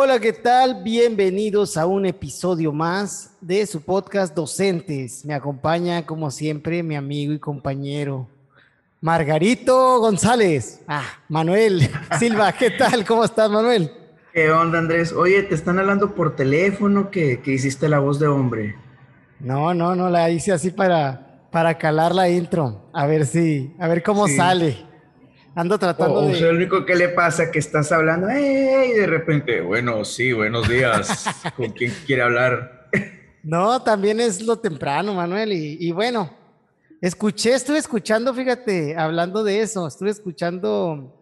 Hola, ¿qué tal? Bienvenidos a un episodio más de su podcast Docentes. Me acompaña, como siempre, mi amigo y compañero Margarito González. Ah, Manuel Silva, ¿qué tal? ¿Cómo estás, Manuel? ¿Qué onda, Andrés? Oye, te están hablando por teléfono que, hiciste la voz de hombre. No, no, no, la hice así para, para calar la intro. A ver si, a ver cómo sale. Ando tratando de. O sea, lo único que le pasa que estás hablando, ¡Ey! y de repente, bueno, sí, buenos días. ¿Con quién quiere hablar? no, también es lo temprano, Manuel. Y, bueno, escuché, estuve escuchando, fíjate, hablando de eso, estuve escuchando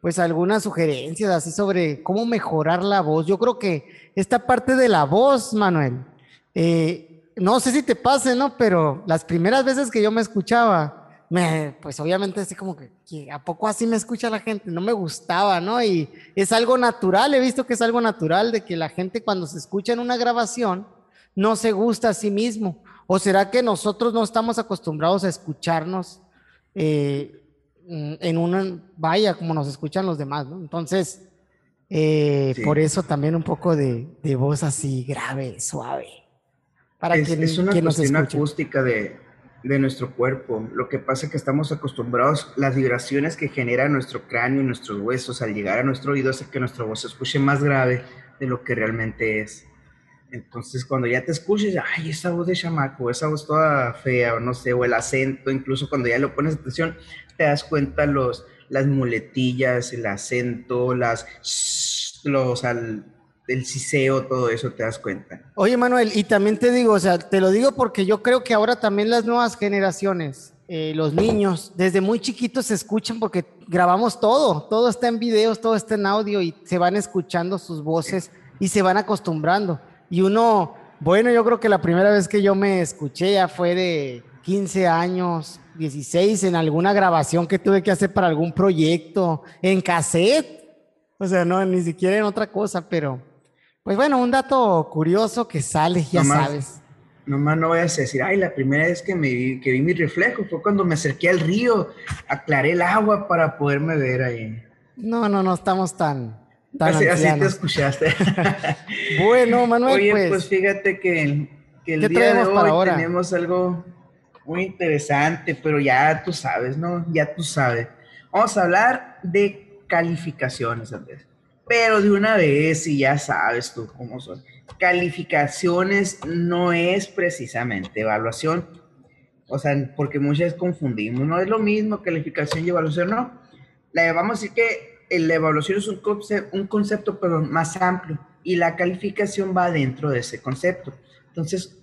pues algunas sugerencias así sobre cómo mejorar la voz. Yo creo que esta parte de la voz, Manuel, eh, no sé si te pase, ¿no? Pero las primeras veces que yo me escuchaba, me, pues obviamente así como que, ¿a poco así me escucha la gente? No me gustaba, ¿no? Y es algo natural, he visto que es algo natural de que la gente cuando se escucha en una grabación no se gusta a sí mismo. ¿O será que nosotros no estamos acostumbrados a escucharnos eh, en una vaya como nos escuchan los demás, ¿no? Entonces, eh, por eso también un poco de, voz así grave, suave. Para es, es una cuestión acústica de, de nuestro cuerpo. Lo que pasa es que estamos acostumbrados, las vibraciones que genera nuestro cráneo y nuestros huesos al llegar a nuestro oído hace que nuestra voz se escuche más grave de lo que realmente es. Entonces, cuando ya te escuches, ay, esa voz de chamaco, esa voz toda fea, o no sé, o el acento, incluso cuando ya lo pones atención, te das cuenta los, las muletillas, el acento, las, los, al, el ciseo, todo eso, te das cuenta. Oye, Manuel, y también te digo, o sea, te lo digo porque yo creo que ahora también las nuevas generaciones, eh, los niños, desde muy chiquitos se escuchan porque grabamos todo, todo está en videos, todo está en audio y se van escuchando sus voces y se van acostumbrando. Y uno, bueno, yo creo que la primera vez que yo me escuché ya fue de 15 años, 16, en alguna grabación que tuve que hacer para algún proyecto, en cassette. O sea, no, ni siquiera en otra cosa, pero pues bueno, un dato curioso que sale, ya sabes. Nomás no vayas a decir, ay, la primera vez que, me vi, que vi mi reflejo fue cuando me acerqué al río, aclaré el agua para poderme ver ahí. No, no, no estamos tan... tan así, te escuchaste. bueno, Manuel, Oye, pues, pues fíjate que, el día de hoy tenemos algo muy interesante, pero ya tú sabes, ¿no? Ya tú sabes. Vamos a hablar de calificaciones, Andrés pero de una vez y ya sabes tú cómo son. Calificaciones no es precisamente evaluación. O sea, porque muchas confundimos. No es lo mismo calificación y evaluación, no. La, vamos a decir que la evaluación es un concepto, más amplio y la calificación va dentro de ese concepto. Entonces,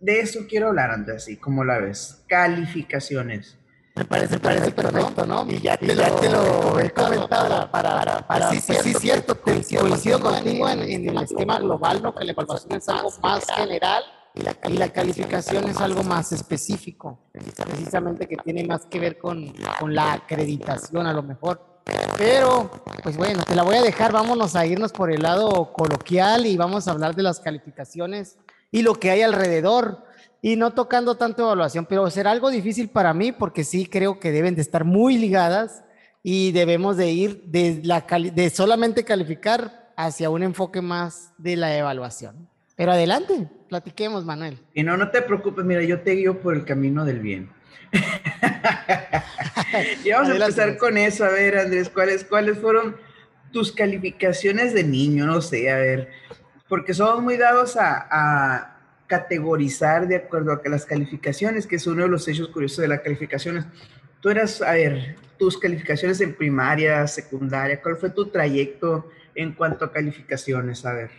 de eso quiero hablar, Andrés, así como la ves. Calificaciones. Me parece, parece perfecto, ¿no? Y ya te, lo, he comentado para, para, sí, sí, cierto, coincido, contigo en, el esquema global, ¿no? Que la evaluación es algo más general y la, calificación es algo más específico, precisamente. que tiene más que ver con, con la acreditación a lo mejor. Pero, pues bueno, te la voy a dejar, vámonos a irnos por el lado coloquial y vamos a hablar de las calificaciones y lo que hay alrededor y no tocando tanto evaluación, pero será algo difícil para mí porque sí creo que deben de estar muy ligadas y debemos de ir de, la de solamente calificar hacia un enfoque más de la evaluación. Pero adelante, platiquemos, Manuel. Y no, no te preocupes, mira, yo te guío por el camino del bien. y vamos a empezar con eso, a ver, Andrés, ¿cuáles, ¿cuáles fueron tus calificaciones de niño? No sé, a ver, porque somos muy dados a categorizar de acuerdo a las calificaciones, que es uno de los hechos curiosos de las calificaciones. Tú eras, a ver, tus calificaciones en primaria, secundaria, ¿cuál fue tu trayecto en cuanto a calificaciones? A ver.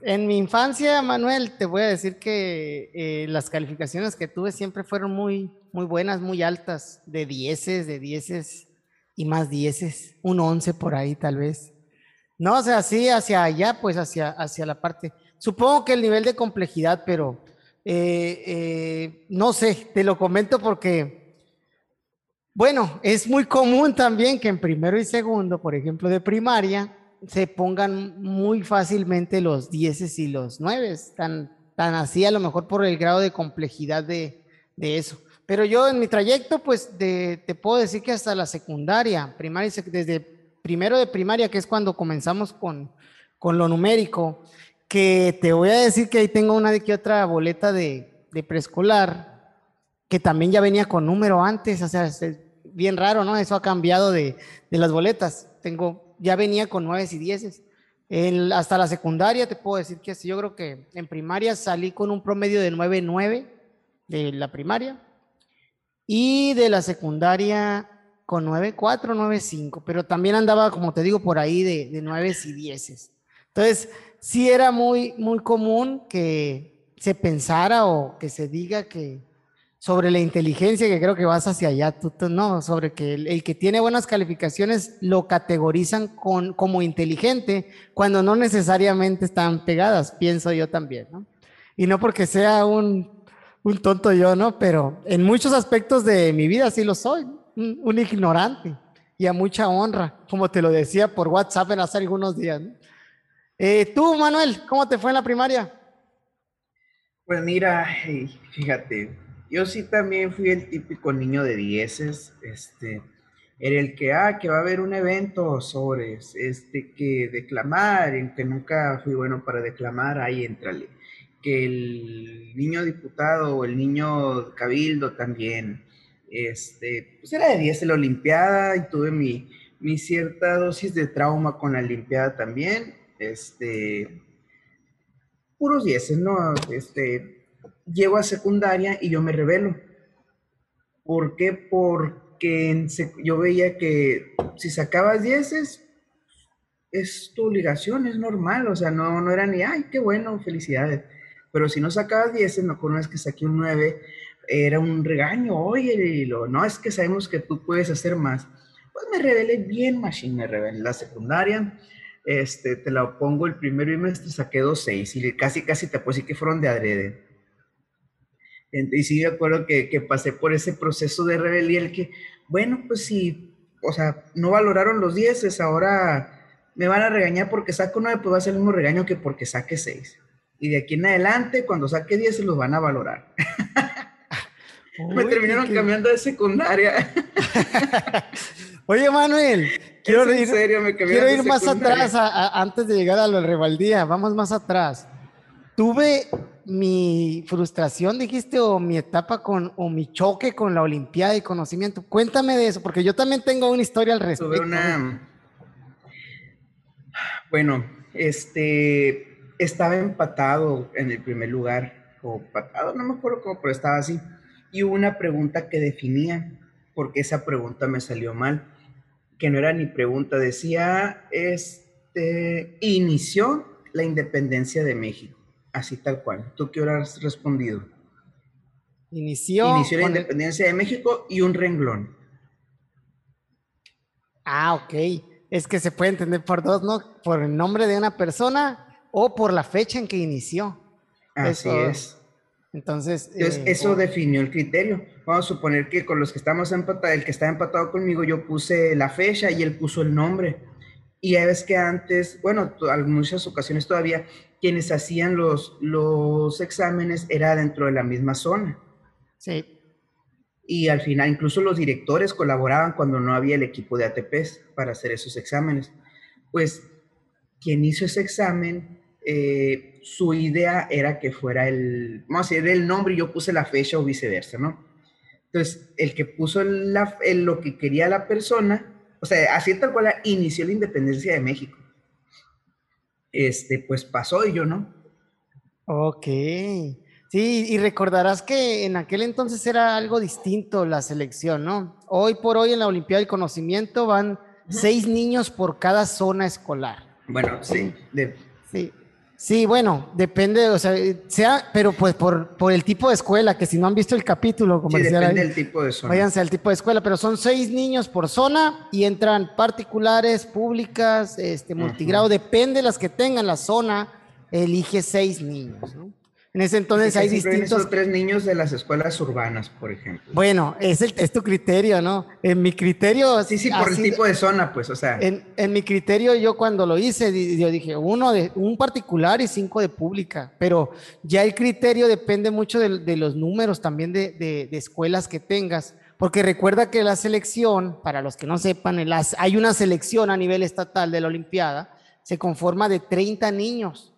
En mi infancia, Manuel, te voy a decir que eh, las calificaciones que tuve siempre fueron muy, muy buenas, muy altas, de dieces, de dieces y más dieces, un once por ahí tal vez. No, o sea, sí, hacia allá, pues hacia, hacia la parte. Supongo que el nivel de complejidad, pero eh, eh, no sé, te lo comento porque, bueno, es muy común también que en primero y segundo, por ejemplo, de primaria, se pongan muy fácilmente los dieces y los nueves, tan, tan así a lo mejor por el grado de complejidad de, eso. Pero yo en mi trayecto, pues te puedo decir que hasta la secundaria, primaria, desde primero de primaria, que es cuando comenzamos con, con lo numérico, que te voy a decir que ahí tengo una de que otra boleta de, de preescolar, que también ya venía con número antes, o sea, es bien raro, ¿no? Eso ha cambiado de, de las boletas. Tengo, ya venía con nueves y dieces. hasta la secundaria te puedo decir que yo creo que en primaria salí con un promedio de 9.9 de la primaria y de la secundaria con 9.4, 9.5, pero también andaba, como te digo, por ahí de, de 9 y 10. Entonces, sí era muy, muy común que se pensara o que se diga que sobre la inteligencia, que creo que vas hacia allá, no, sobre que el, que tiene buenas calificaciones lo categorizan con, como inteligente cuando no necesariamente están pegadas, pienso yo también, ¿no? Y no porque sea un, un tonto yo, ¿no? Pero en muchos aspectos de mi vida sí lo soy, un, ignorante y a mucha honra, como te lo decía por WhatsApp en hace algunos días. Eh, tú, Manuel, ¿cómo te fue en la primaria? Pues mira, fíjate, yo sí también fui el típico niño de dieces, este, era el que, ah, que va a haber un evento sobre, este, que declamar, en que nunca fui bueno para declamar, ahí entrale que el niño diputado o el niño cabildo también, este, pues era de 10 en la Olimpiada y tuve mi, mi cierta dosis de trauma con la Olimpiada también, este, puros 10, ¿no? Este, llego a secundaria y yo me revelo. ¿Por qué? Porque yo veía que si sacabas 10 es tu obligación, es normal, o sea, no, no era ni, ay, qué bueno, felicidades pero si no sacabas 10, me acuerdo una vez que saqué un 9, era un regaño, oye, no, es que sabemos que tú puedes hacer más. Pues me rebelé bien, machine, me rebelé en la secundaria, este, te la pongo el primer bimestre, saqué 2.6 y casi, casi te puedo decir que fueron de adrede. Y sí me acuerdo que, que pasé por ese proceso de rebelión, el que, bueno, pues sí, o sea, no valoraron los 10, ahora me van a regañar porque saco 9, pues va a ser el mismo regaño que porque saque 6 y de aquí en adelante, cuando saque 10, se los van a valorar. Me terminaron cambiando de secundaria. Oye, Manuel, quiero ir, serio, me quiero ir más atrás antes de llegar a la rebeldía. Vamos más atrás. Tuve mi frustración, dijiste, o mi etapa con, o mi choque con la Olimpiada y conocimiento. Cuéntame de eso, porque yo también tengo una historia al respecto. Tuve una... Bueno, este, estaba empatado en el primer lugar, o empatado, no me acuerdo cómo, pero estaba así. Y hubo una pregunta que definía, porque esa pregunta me salió mal, que no era ni pregunta, decía, este, inició la independencia de México, así tal cual. ¿Tú qué has respondido? Inició, inició la independencia de México y un renglón. Ah, ok. Es que se puede entender por dos, ¿no? Por el nombre de una persona o por la fecha en que inició. Así es. Entonces, eh, eso definió el criterio. Vamos a suponer que con los que estamos empatados, el que está empatado conmigo, yo puse la fecha y él puso el nombre. Y ya ves que antes, bueno, en muchas ocasiones todavía, quienes hacían los, los exámenes era dentro de la misma zona. Sí. Y al final, incluso los directores colaboraban cuando no había el equipo de ATPs para hacer esos exámenes. Pues quien hizo ese examen eh, su idea era que fuera el, vamos a decir, el nombre y yo puse la fecha o viceversa, ¿no? Entonces, el que puso la, lo que quería la persona, o sea, así tal cual inició la independencia de México. Este, pues pasó y yo no. Ok. Sí, y recordarás que en aquel entonces era algo distinto la selección, ¿no? Hoy por hoy en la Olimpiada del Conocimiento van seis niños por cada zona escolar. Bueno, sí. Sí. Sí, bueno, depende, o sea, sea, pero pues por, por el tipo de escuela, que si no han visto el capítulo, como sí, depende del tipo de zona. Váyanse al tipo de escuela, pero son seis niños por zona y entran particulares, públicas, este, multigrado, depende de las que tengan la zona, elige seis niños, ¿no? En ese entonces hay distintos... tres niños de las escuelas urbanas, por ejemplo. Bueno, es, el, es tu criterio, ¿no? En mi criterio... Sí, sí, por el tipo de zona, pues, o sea... En, en, mi criterio, yo cuando lo hice, yo dije, uno de un particular y cinco de pública, pero ya el criterio depende mucho de, de los números también de, de, de, escuelas que tengas, porque recuerda que la selección, para los que no sepan, hay una selección a nivel estatal de la Olimpiada, se conforma de 30 niños.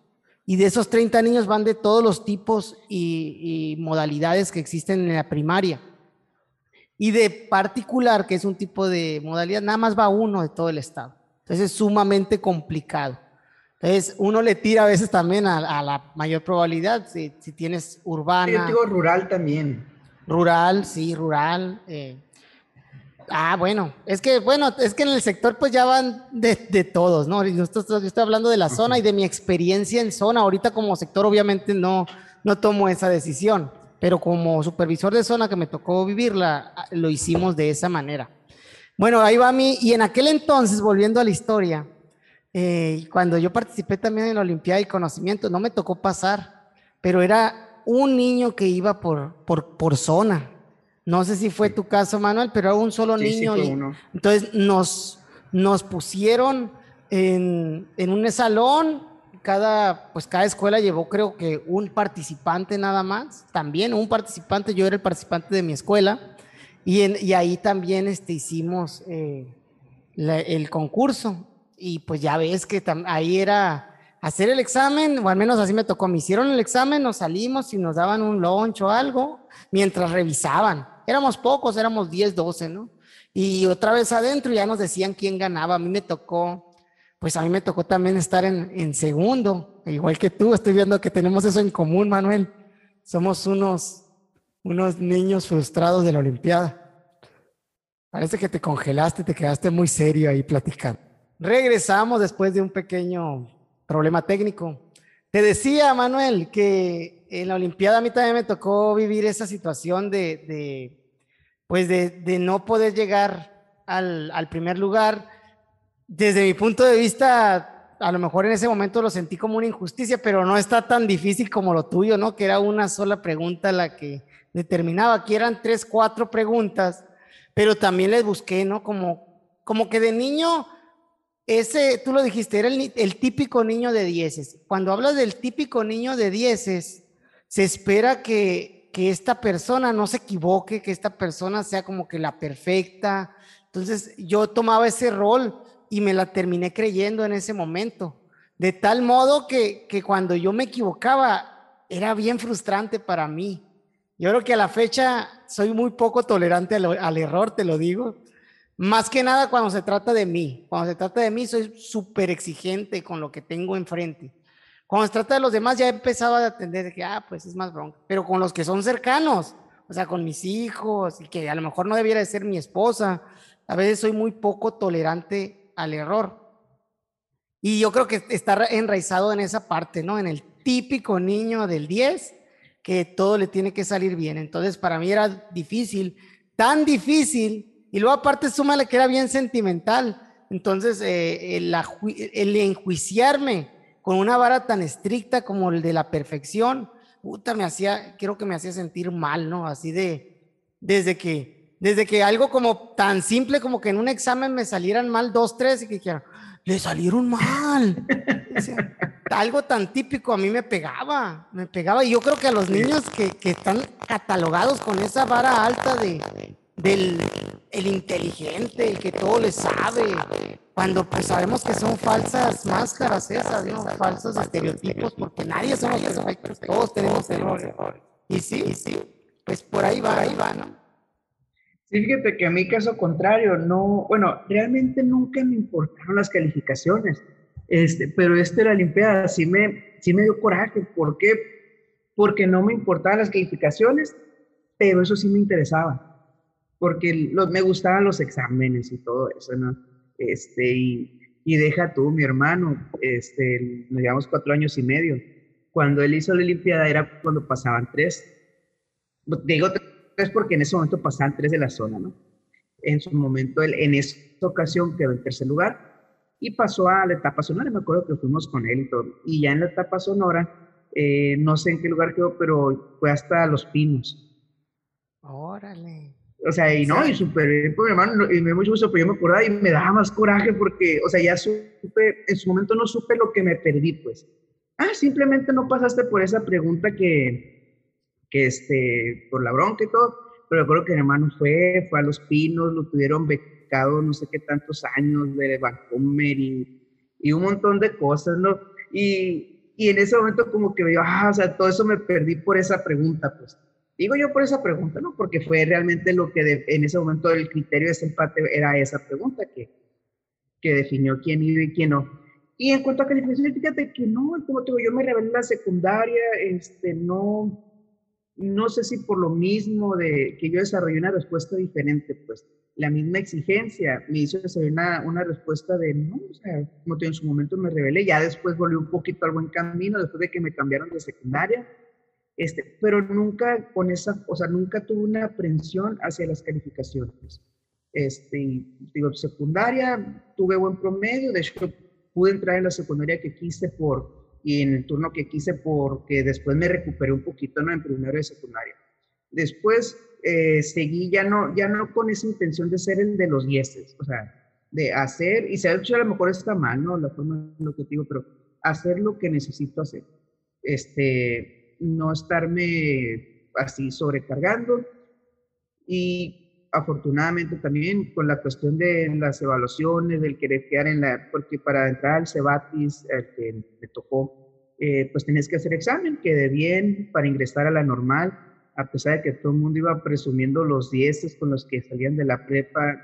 Y de esos 30 niños van de todos los tipos y, modalidades que existen en la primaria. Y de particular, que es un tipo de modalidad, nada más va uno de todo el estado. Entonces es sumamente complicado. Entonces uno le tira a veces también a, la mayor probabilidad, si, tienes urbana. Yo digo rural también. Rural, sí, rural. Eh, Ah, bueno, es que, bueno, es que en el sector pues ya van de, todos, ¿no? Yo estoy, hablando de la zona y de mi experiencia en zona. Ahorita como sector obviamente no, no tomo esa decisión, pero como supervisor de zona que me tocó vivirla, lo hicimos de esa manera. Bueno, ahí va mi, y en aquel entonces, volviendo a la historia, eh, cuando yo participé también en la Olimpiada y Conocimiento, no me tocó pasar, pero era un niño que iba por, por, por zona, no sé si fue tu caso, Manuel, pero era un solo niño. y, entonces nos, nos pusieron en, en, un salón. Cada, pues cada escuela llevó creo que un participante nada más. También un participante, yo era el participante de mi escuela. Y, y ahí también este, hicimos eh, el concurso. Y pues ya ves que ahí era hacer el examen, o al menos así me tocó. Me hicieron el examen, nos salimos y nos daban un lunch o algo mientras revisaban éramos pocos, éramos 10, 12, ¿no? Y otra vez adentro ya nos decían quién ganaba. A mí me tocó, pues a mí me tocó también estar en, en segundo, igual que tú. Estoy viendo que tenemos eso en común, Manuel. Somos unos, unos niños frustrados de la Olimpiada. Parece que te congelaste, te quedaste muy serio ahí platicando. Regresamos después de un pequeño problema técnico. Te decía, Manuel, que en la Olimpiada a mí también me tocó vivir esa situación de, pues de, no poder llegar al, primer lugar. Desde mi punto de vista, a lo mejor en ese momento lo sentí como una injusticia, pero no está tan difícil como lo tuyo, ¿no? Que era una sola pregunta la que determinaba. Aquí eran tres, cuatro preguntas, pero también les busqué, ¿no? Como, como que de niño ese, tú lo dijiste, era el, típico niño de dieces. Cuando hablas del típico niño de dieces, se espera que, que esta persona no se equivoque, que esta persona sea como que la perfecta. Entonces yo tomaba ese rol y me la terminé creyendo en ese momento. De tal modo que, que cuando yo me equivocaba, era bien frustrante para mí. Yo creo que a la fecha soy muy poco tolerante al error, te lo digo. Más que nada cuando se trata de mí. Cuando se trata de mí, soy súper exigente con lo que tengo enfrente. Cuando se trata de los demás, ya he empezado a atender que, ah, pues es más bronca. Pero con los que son cercanos, o sea, con mis hijos, y que a lo mejor no debiera de ser mi esposa, a veces soy muy poco tolerante al error. Y yo creo que está enraizado en esa parte, ¿no? En el típico niño del 10, que todo le tiene que salir bien. Entonces, para mí era difícil, tan difícil y luego aparte súmale que era bien sentimental. Entonces, eh, el, enjuiciarme con una vara tan estricta como el de la perfección, puta, me hacía, creo que me hacía sentir mal, ¿no? Así de, desde que, desde que algo como tan simple como que en un examen me salieran mal dos, tres y que dijera, le salieron mal. algo tan típico a mí me pegaba, me pegaba. Y yo creo que a los niños que, que están catalogados con esa vara alta de, del el inteligente, el que todo le sabe, cuando pues sabemos que son falsas máscaras esas, falsos estereotipos, porque nadie somos perfectos, todos tenemos errores. Y sí, y sí, pues por ahí va, ahí va, ¿no? Sí, fíjate que a mí caso contrario, no, bueno, realmente nunca me importaron las calificaciones, este, pero este de la Olimpiada sí me, sí me dio coraje, ¿por qué? Porque no me importaban las calificaciones, pero eso sí me interesaba porque me gustaban los exámenes y todo eso, ¿no? Este, y, y deja tú, mi hermano, este, nos llevamos cuatro años y medio. Cuando él hizo la Olimpiada era cuando pasaban tres. Digo tres porque en ese momento pasaban tres de la zona, ¿no? En su momento, él, en esa ocasión quedó en tercer lugar y pasó a la etapa sonora. Me acuerdo que fuimos con él y todo. Y ya en la etapa sonora, eh, no sé en qué lugar quedó, pero fue hasta Los Pinos. Órale. O sea, y no, y súper bien, pues, mi hermano, y me dio mucho gusto, pero yo me acordaba y me daba más coraje porque, o sea, ya supe, en su momento no supe lo que me perdí, pues. Ah, simplemente no pasaste por esa pregunta que, que este, por la bronca y todo, pero recuerdo que mi hermano fue, fue a Los Pinos, lo tuvieron becado no sé qué tantos años de Vancomer y, y un montón de cosas, ¿no? Y, y en ese momento como que yo, ah, o sea, todo eso me perdí por esa pregunta, pues. Digo yo por esa pregunta, ¿no? Porque fue realmente lo que en ese momento el criterio de ese empate era esa pregunta que, que definió quién iba y quién no. Y en cuanto a calificación, fíjate que no, como te digo, yo me revelé en la secundaria, este, no, no sé si por lo mismo de que yo desarrollé una respuesta diferente, pues la misma exigencia me hizo desarrollar una, respuesta de no, o sea, como te en su momento me revelé, ya después volví un poquito al buen camino después de que me cambiaron de secundaria, este, pero nunca con esa, o sea, nunca tuve una aprensión hacia las calificaciones. Este, digo, secundaria, tuve buen promedio, de hecho pude entrar en la secundaria que quise por, y en el turno que quise porque después me recuperé un poquito ¿no? en primero de secundaria. Después eh, seguí ya no, ya no con esa intención de ser el de los dieces, o sea, de hacer, y se ha hecho a lo mejor está mal, ¿no? La forma en lo que digo, pero hacer lo que necesito hacer. Este, no estarme así sobrecargando y afortunadamente también con la cuestión de las evaluaciones, del querer quedar en la, porque para entrar al Cebatis, el que me tocó, eh, pues tenés que hacer examen, quedé bien para ingresar a la normal, a pesar de que todo el mundo iba presumiendo los dieces con los que salían de la prepa,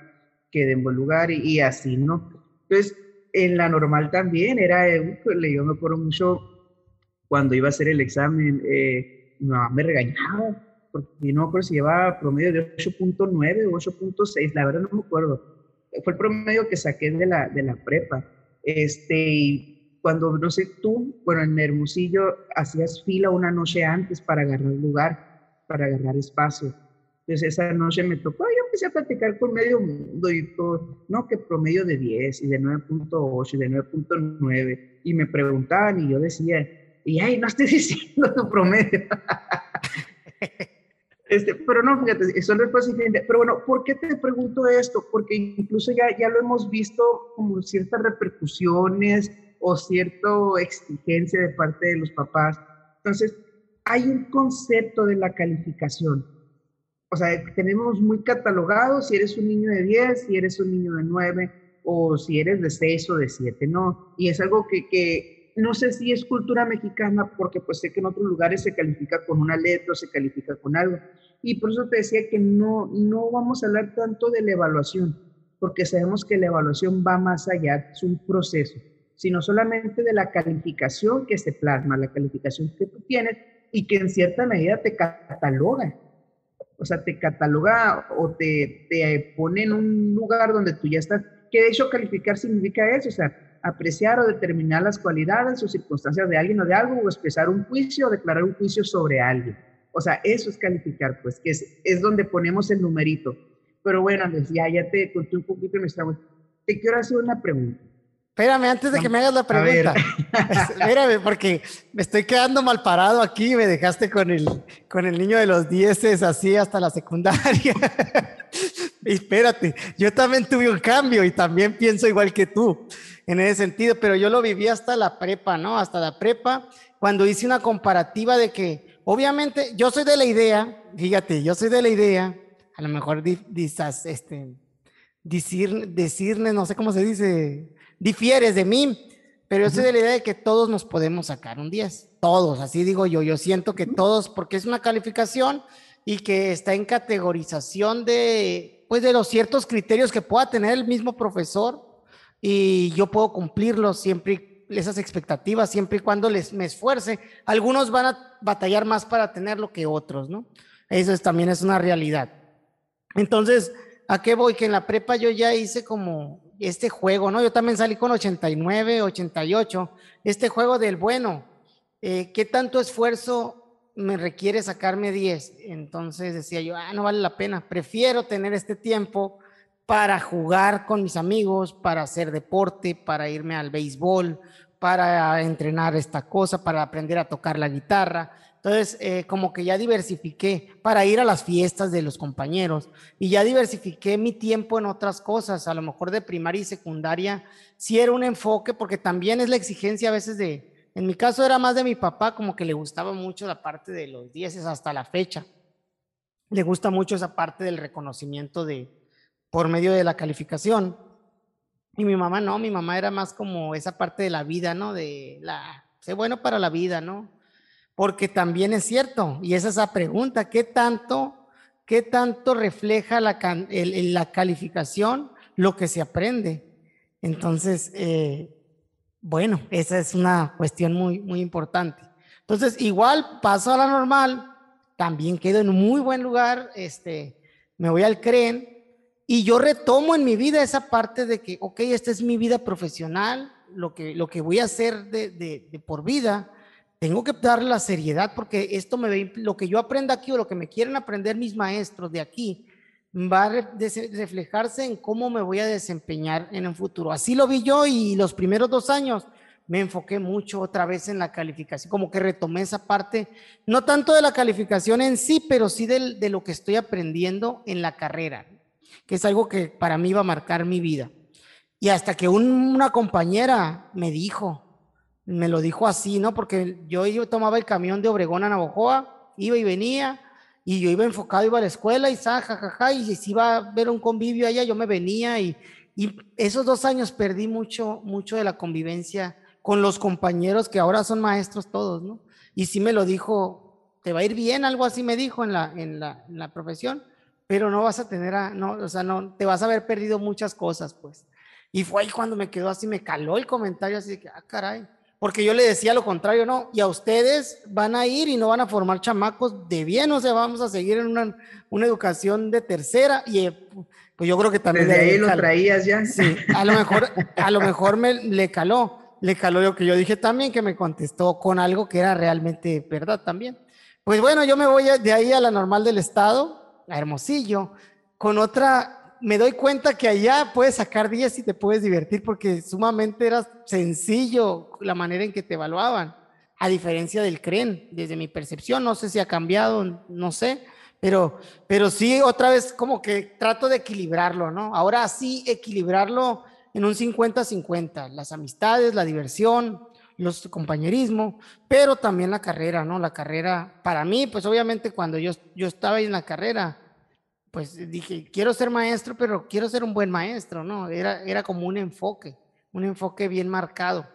quedé en buen lugar y, así, ¿no? Entonces, en la normal también era, eh, yo me acuerdo mucho cuando iba a hacer el examen, eh, mi mamá me regañaba porque no me acuerdo si llevaba promedio de 8.9 o 8.6, la verdad no me acuerdo. Fue el promedio que saqué de la, de la prepa. Este, y cuando, no sé, tú, bueno, en Hermosillo hacías fila una noche antes para agarrar lugar, para agarrar espacio. Entonces esa noche me tocó, yo empecé a platicar con medio mundo y todo, no, que promedio de 10 y de 9.8 y de 9.9. Y me preguntaban y yo decía, y ay, no estoy diciendo tu promedio. Este, pero no, fíjate, son respuestas diferentes. Pero bueno, ¿por qué te pregunto esto? Porque incluso ya, ya lo hemos visto como ciertas repercusiones o cierta exigencia de parte de los papás. Entonces, hay un concepto de la calificación. O sea, tenemos muy catalogado si eres un niño de 10, si eres un niño de 9 o si eres de 6 o de 7, ¿no? Y es algo que, que no sé si es cultura mexicana, porque pues sé que en otros lugares se califica con una letra se califica con algo. Y por eso te decía que no, no vamos a hablar tanto de la evaluación, porque sabemos que la evaluación va más allá, es un proceso, sino solamente de la calificación que se plasma, la calificación que tú tienes y que en cierta medida te cataloga. O sea, te cataloga o te, te pone en un lugar donde tú ya estás, que de hecho calificar significa eso, o sea, apreciar o determinar las cualidades o circunstancias de alguien o de algo, o expresar un juicio o declarar un juicio sobre alguien. O sea, eso es calificar, pues, que es, es donde ponemos el numerito. Pero bueno, Andrés, ya, ya te conté un poquito de nuestra... Te quiero hacer una pregunta. Espérame, antes de que me hagas la pregunta. Espérame, porque me estoy quedando mal parado aquí. Me dejaste con el, con el niño de los dieces así hasta la secundaria. Espérate, yo también tuve un cambio y también pienso igual que tú en ese sentido, pero yo lo viví hasta la prepa, ¿no? Hasta la prepa, cuando hice una comparativa de que, obviamente, yo soy de la idea, fíjate, yo soy de la idea, a lo mejor disas, este, decir, decirle, no sé cómo se dice, difieres de mí, pero yo soy de la idea de que todos nos podemos sacar un 10, todos, así digo yo, yo siento que todos, porque es una calificación y que está en categorización de, pues, de los ciertos criterios que pueda tener el mismo profesor y yo puedo cumplirlos siempre, esas expectativas, siempre y cuando les, me esfuerce. Algunos van a batallar más para tenerlo que otros, ¿no? Eso también es una realidad. Entonces, ¿a qué voy? Que en la prepa yo ya hice como este juego, ¿no? Yo también salí con 89, 88, este juego del bueno, eh, ¿qué tanto esfuerzo me requiere sacarme 10? Entonces decía yo, ah, no vale la pena, prefiero tener este tiempo para jugar con mis amigos, para hacer deporte, para irme al béisbol, para entrenar esta cosa, para aprender a tocar la guitarra. Entonces, eh, como que ya diversifiqué para ir a las fiestas de los compañeros y ya diversifiqué mi tiempo en otras cosas, a lo mejor de primaria y secundaria, sí era un enfoque, porque también es la exigencia a veces de, en mi caso era más de mi papá, como que le gustaba mucho la parte de los dieces hasta la fecha. Le gusta mucho esa parte del reconocimiento de, por medio de la calificación. Y mi mamá no, mi mamá era más como esa parte de la vida, ¿no? De la, sé bueno para la vida, ¿no? Porque también es cierto, y es esa pregunta, ¿qué tanto, qué tanto refleja la, la calificación lo que se aprende? Entonces, eh, bueno, esa es una cuestión muy, muy importante. Entonces, igual paso a la normal, también quedo en un muy buen lugar, este, me voy al CREN y yo retomo en mi vida esa parte de que, ok, esta es mi vida profesional, lo que, lo que voy a hacer de, de, por vida, tengo que darle la seriedad porque esto me lo que yo aprenda aquí o lo que me quieren aprender mis maestros de aquí, va a reflejarse en cómo me voy a desempeñar en el futuro. Así lo vi yo y los primeros dos años me enfoqué mucho otra vez en la calificación, como que retomé esa parte, no tanto de la calificación en sí, pero sí de, de lo que estoy aprendiendo en la carrera, que es algo que para mí va a marcar mi vida. Y hasta que una compañera me dijo, me lo dijo así, ¿no? Porque yo, yo tomaba el camión de Obregón a Navojoa, iba y venía, y yo iba enfocado, iba a la escuela y jajaja, y si iba a ver un convivio allá, yo me venía y, esos dos años perdí mucho, mucho de la convivencia con los compañeros que ahora son maestros todos, ¿no? Y sí me lo dijo, te va a ir bien, algo así me dijo en la, en la, profesión, pero no vas a tener, no, o sea, no, te vas a haber perdido muchas cosas, pues. Y fue ahí cuando me quedó así, me caló el comentario así de que, ah, caray, porque yo le decía lo contrario, no, y a ustedes van a ir y no van a formar chamacos de bien, o sea, vamos a seguir en una, una educación de tercera, y eh, pues yo creo que también... Desde ahí lo traías ya. Sí, a lo mejor, a lo mejor me le caló, le caló lo que yo dije también, que me contestó con algo que era realmente verdad también. Pues bueno, yo me voy de ahí a la normal del estado, a Hermosillo, con otra me doy cuenta que allá puedes sacar 10 y te puedes divertir porque sumamente era sencillo la manera en que te evaluaban, a diferencia del CREN, desde mi percepción, no sé si ha cambiado, no sé, pero, pero sí otra vez como que trato de equilibrarlo, ¿no? Ahora sí equilibrarlo en un 50-50, las amistades, la diversión, los compañerismo, pero también la carrera, ¿no? La carrera, para mí, pues obviamente cuando yo, yo estaba en la carrera, pues dije, quiero ser maestro, pero quiero ser un buen maestro, ¿no? Era, era como un enfoque, un enfoque bien marcado.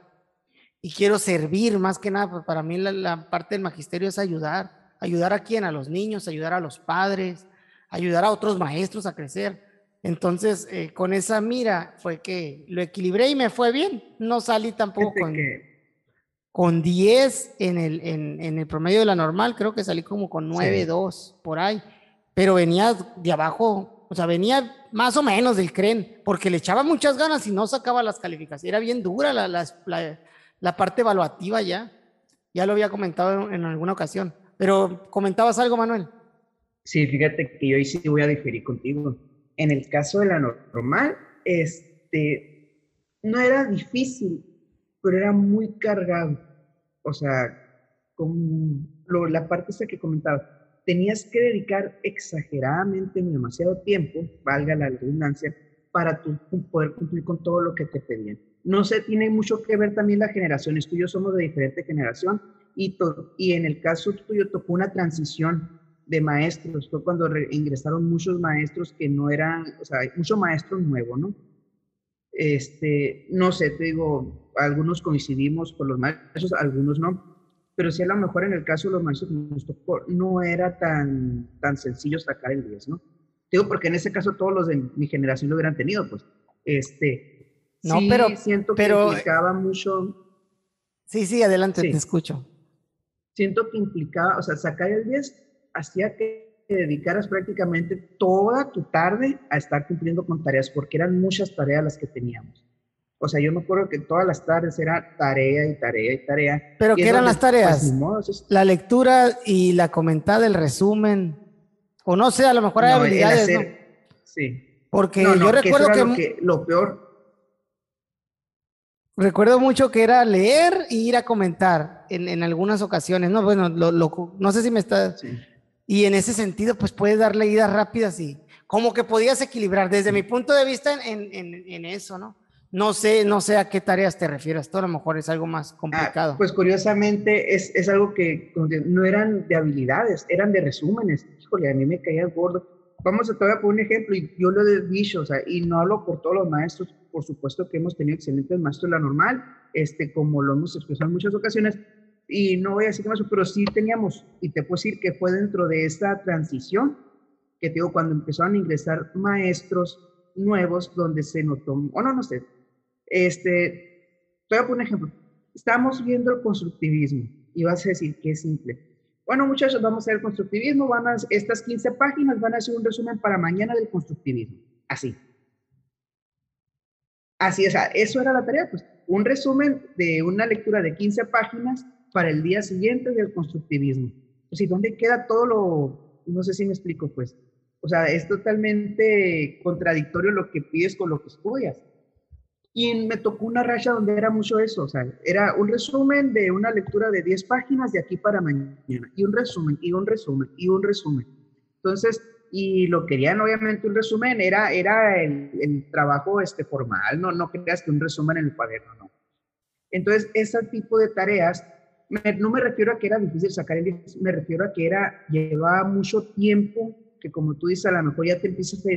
Y quiero servir, más que nada, pues para mí la, parte del magisterio es ayudar. ¿Ayudar a quién? A los niños, ayudar a los padres, ayudar a otros maestros a crecer. Entonces, eh, con esa mira fue que lo equilibré y me fue bien. No salí tampoco con, con 10 en el, en, en, el promedio de la normal, creo que salí como con 9, 2, por ahí pero venía de abajo, o sea, venía más o menos del CREN, porque le echaba muchas ganas y no sacaba las calificaciones. Era bien dura la, la, parte evaluativa ya. Ya lo había comentado en, alguna ocasión. Pero comentabas algo, Manuel. Sí, fíjate que yo ahí sí voy a diferir contigo. En el caso de la normal, este, no era difícil, pero era muy cargado. O sea, con la parte esa que comentaba, tenías que dedicar exageradamente demasiado tiempo, valga la redundancia, para tu, poder cumplir con todo lo que te pedían. No sé, tiene mucho que ver también la generación. Tú y yo somos de diferente generación y, y en el caso tuyo tocó una transición de maestros. Fue cuando ingresaron muchos maestros que no eran, o sea, mucho maestro nuevo, ¿no? Este, no sé, te digo, algunos coincidimos con los maestros, algunos no pero sí a lo mejor en el caso de los maestros nos tocó, no era tan, tan sencillo sacar el 10, ¿no? Digo, porque en ese caso todos los de mi generación lo hubieran tenido, pues, este, no, sí pero, siento que implicaba mucho. Sí, sí, adelante, te escucho. Siento que implicaba, o sea, sacar el 10 hacía que te dedicaras prácticamente toda tu tarde a estar cumpliendo con tareas, porque eran muchas tareas las que teníamos. O sea, yo me acuerdo que todas las tardes era tarea y tarea y tarea. ¿Pero qué eran las tareas? La lectura y la comentada, el resumen. O no sé, a lo mejor hay habilidades, ¿no? Sí. Porque yo recuerdo que, lo, peor. Recuerdo mucho que era leer y ir a comentar en, algunas ocasiones, ¿no? Bueno, no sé si me está... Y en ese sentido, pues puedes dar leídas rápidas y como que podías equilibrar desde mi punto de vista en, en eso, ¿no? No sé, no sé a qué tareas te refieres, tú a lo mejor es algo más complicado. Ah, pues curiosamente es, es, algo que no eran de habilidades, eran de resúmenes. Híjole, a mí me caía gordo. Vamos a te voy a poner un ejemplo, y yo lo he dicho, o sea, y no hablo por todos los maestros, por supuesto que hemos tenido excelentes maestros de la normal, este, como lo hemos expresado en muchas ocasiones, y no voy a decir más, pero sí teníamos, y te puedo decir que fue dentro de esta transición, que te digo, cuando empezaron a ingresar maestros nuevos, donde se notó, o no, no sé, este, te voy a poner un ejemplo, estamos viendo el constructivismo, y vas a decir que es simple, bueno, muchachos, vamos a el constructivismo. Van a, estas 15 páginas van a ser un resumen para mañana del constructivismo. Así. Así, o sea, eso era la tarea, pues. Un resumen de una lectura de 15 páginas para el día siguiente del constructivismo. Pues, ¿y dónde queda todo lo.? No sé si me explico, pues. O sea, es totalmente contradictorio lo que pides con lo que estudias. Y me tocó una racha donde era mucho eso, o sea, era un resumen de una lectura de 10 páginas de aquí para mañana, y un resumen, y un resumen, y un resumen. Entonces, y lo querían obviamente un resumen, era, era el, trabajo este, formal, no, no creas que un resumen en el cuaderno, no. Entonces, ese tipo de tareas, no me refiero a que era difícil sacar el me refiero a que era, llevaba mucho tiempo, que como tú dices, a lo mejor ya te empiezas a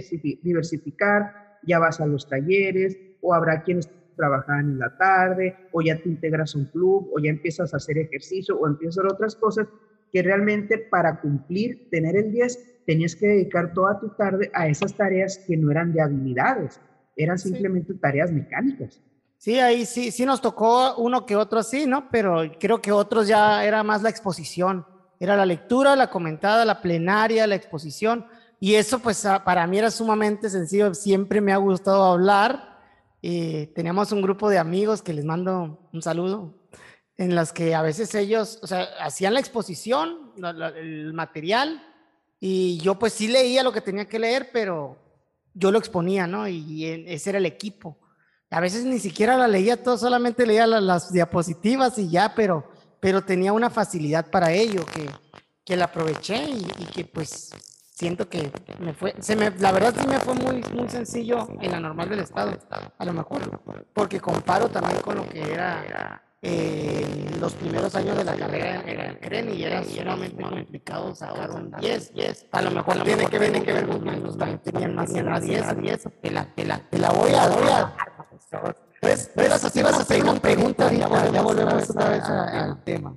diversificar, ya vas a los talleres, o habrá quienes trabajan en la tarde, o ya te integras a un club, o ya empiezas a hacer ejercicio, o empiezas a hacer otras cosas que realmente para cumplir, tener el 10, tenías que dedicar toda tu tarde a esas tareas que no eran de habilidades, eran simplemente tareas mecánicas. Sí, ahí sí, sí nos tocó uno que otro sí, ¿no? Pero creo que otros ya era más la exposición, era la lectura, la comentada, la plenaria, la exposición, y eso pues para mí era sumamente sencillo, siempre me ha gustado hablar, y teníamos un grupo de amigos que les mando un saludo, en las que a veces ellos, o sea, hacían la exposición, el material, y yo pues sí leía lo que tenía que leer, pero yo lo exponía, ¿no? Y ese era el equipo. A veces ni siquiera la leía todo, solamente leía las, diapositivas y ya, pero, pero tenía una facilidad para ello que, que la aproveché y que pues siento que me fue, se me, la verdad sí me fue muy, muy sencillo en la normal del estado, a lo mejor, porque comparo también con lo que era eh, los primeros años de la carrera en el CREN y era sumamente complicado sacar un 10, 10, a lo mejor tiene que ver, que ver los también tenían más de 10, a 10, te la, te la, te la voy a, voy a pues, pues así vas a hacer una pregunta, ya volvemos otra vez al tema.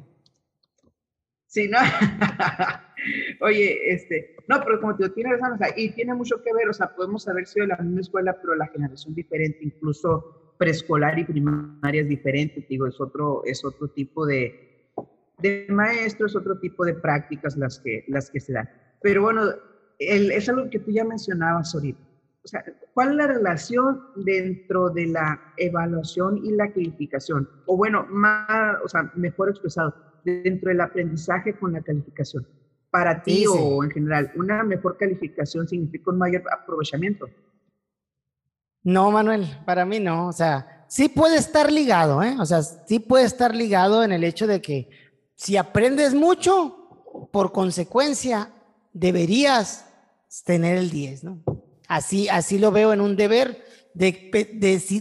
Sí, ¿no? Oye, este, no, pero como te digo, tiene razón, o sea, y tiene mucho que ver, o sea, podemos haber sido de la misma escuela, pero la generación diferente, incluso preescolar y primaria es diferente, digo, es otro, es otro tipo de, de maestros, otro tipo de prácticas las que, las que se dan. Pero bueno, es algo que tú ya mencionabas ahorita. O sea, ¿cuál es la relación dentro de la evaluación y la calificación? O bueno, más, o sea, mejor expresado, dentro del aprendizaje con la calificación para ti o en general, una mejor calificación significa un mayor aprovechamiento? No, Manuel, para mí no. O sea, sí puede estar ligado, ¿eh? O sea, sí puede estar ligado en el hecho de que si aprendes mucho, por consecuencia, deberías tener el 10, ¿no? Así, así lo veo en un deber de,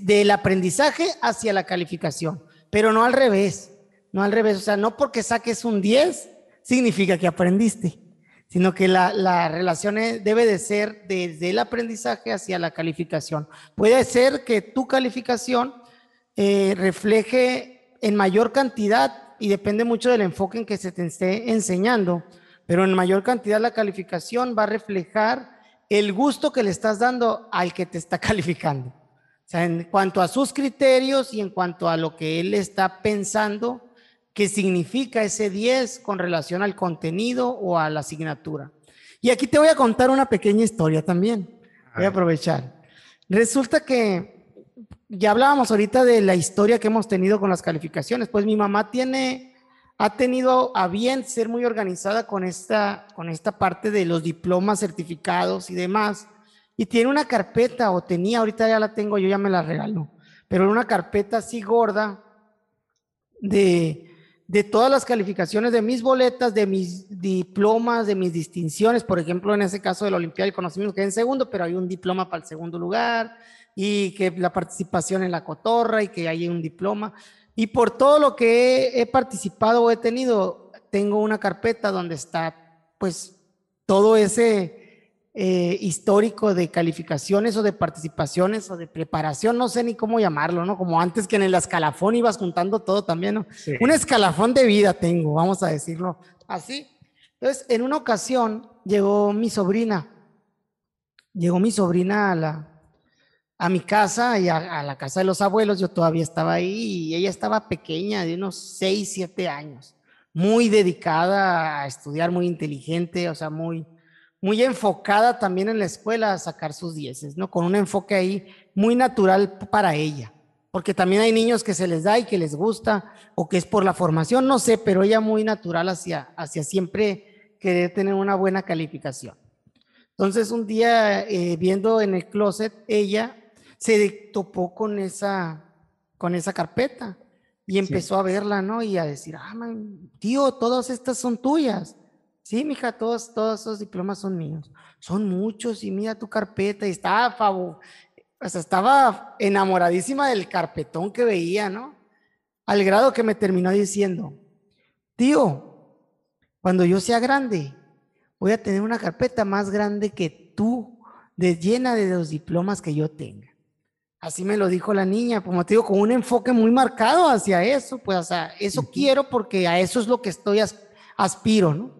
del aprendizaje hacia la calificación, pero no al revés, no al revés. O sea, no porque saques un 10 significa que aprendiste, sino que la, relación debe de ser desde el aprendizaje hacia la calificación. Puede ser que tu calificación eh, refleje en mayor cantidad, y depende mucho del enfoque en que se te esté enseñando, pero en mayor cantidad la calificación va a reflejar el gusto que le estás dando al que te está calificando. O sea, en cuanto a sus criterios y en cuanto a lo que él está pensando qué significa ese 10 con relación al contenido o a la asignatura. Y aquí te voy a contar una pequeña historia también. Voy a aprovechar. Resulta que ya hablábamos ahorita de la historia que hemos tenido con las calificaciones. Pues mi mamá tiene, ha tenido a bien ser muy organizada con esta, con esta parte de los diplomas, certificados y demás. Y tiene una carpeta, o tenía, ahorita ya la tengo, yo ya me la regalo, pero una carpeta así gorda de de todas las calificaciones de mis boletas, de mis diplomas, de mis distinciones, por ejemplo, en ese caso de la Olimpiada de Conocimiento, que en segundo, pero hay un diploma para el segundo lugar, y que la participación en la cotorra, y que hay un diploma. Y por todo lo que he, participado o he tenido, tengo una carpeta donde está, pues, todo ese, eh, histórico de calificaciones o de participaciones o de preparación, no sé ni cómo llamarlo, ¿no? Como antes que en el escalafón ibas juntando todo también, ¿no? Un escalafón de vida tengo, vamos a decirlo así. Entonces, en una ocasión llegó mi sobrina, llegó mi sobrina a la, a mi casa y a, la casa de los abuelos, yo todavía estaba ahí y ella estaba pequeña, de unos 6, 7 años, muy dedicada a estudiar, muy inteligente, o sea, muy, muy enfocada también en la escuela a sacar sus dieces, ¿no? Con un enfoque ahí muy natural para ella, porque también hay niños que se les da y que les gusta, o que es por la formación, no sé, pero ella muy natural hacia, hacia siempre querer tener una buena calificación. Entonces un día eh, viendo en el closet, ella se topó con esa, con esa carpeta y empezó a verla, ¿no? Y a decir, ah, tío, todas estas son tuyas. Sí, mija, todos, todos esos diplomas son míos. Son muchos y mira tu carpeta y estaba, o sea, estaba enamoradísima del carpetón que veía, ¿no? Al grado que me terminó diciendo, tío, cuando yo sea grande, voy a tener una carpeta más grande que tú, de, llena de los diplomas que yo tenga. Así me lo dijo la niña, como te digo, con un enfoque muy marcado hacia eso, pues, o sea, eso quiero porque a eso es lo que estoy aspiro, ¿no?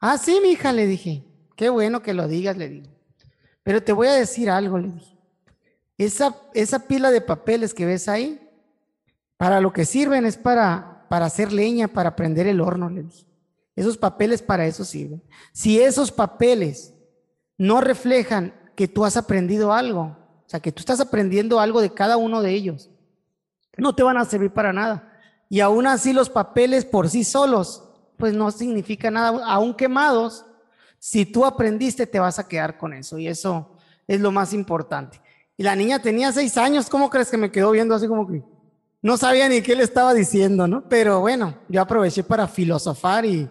Ah, sí, mi hija, le dije. Qué bueno que lo digas, le digo. Pero te voy a decir algo, le dije. Esa, esa pila de papeles que ves ahí, para lo que sirven es para, para hacer leña, para prender el horno, le dije. Esos papeles para eso sirven. Si esos papeles no reflejan que tú has aprendido algo, o sea, que tú estás aprendiendo algo de cada uno de ellos, no te van a servir para nada. Y aún así los papeles por sí solos pues no significa nada, aún quemados, si tú aprendiste te vas a quedar con eso y eso es lo más importante. Y la niña tenía seis años, ¿cómo crees que me quedó viendo así como que no sabía ni qué le estaba diciendo, ¿no? Pero bueno, yo aproveché para filosofar y,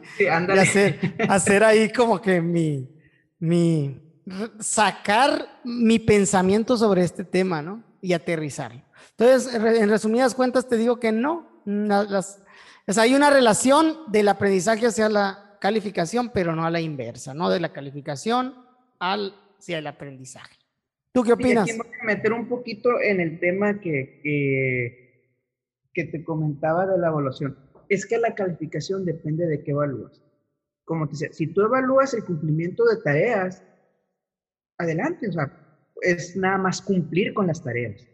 hacer, hacer ahí como que mi, mi, sacar mi pensamiento sobre este tema, ¿no? Y aterrizarlo. Entonces, en resumidas cuentas, te digo que no, las, hay una relación del aprendizaje hacia la calificación, pero no a la inversa, no de la calificación hacia el aprendizaje. ¿Tú qué opinas? Aquí voy a meter un poquito en el tema que, que, que te comentaba de la evaluación. Es que la calificación depende de qué evalúas. Como te decía, si tú evalúas el cumplimiento de tareas, adelante, o sea, es nada más cumplir con las tareas.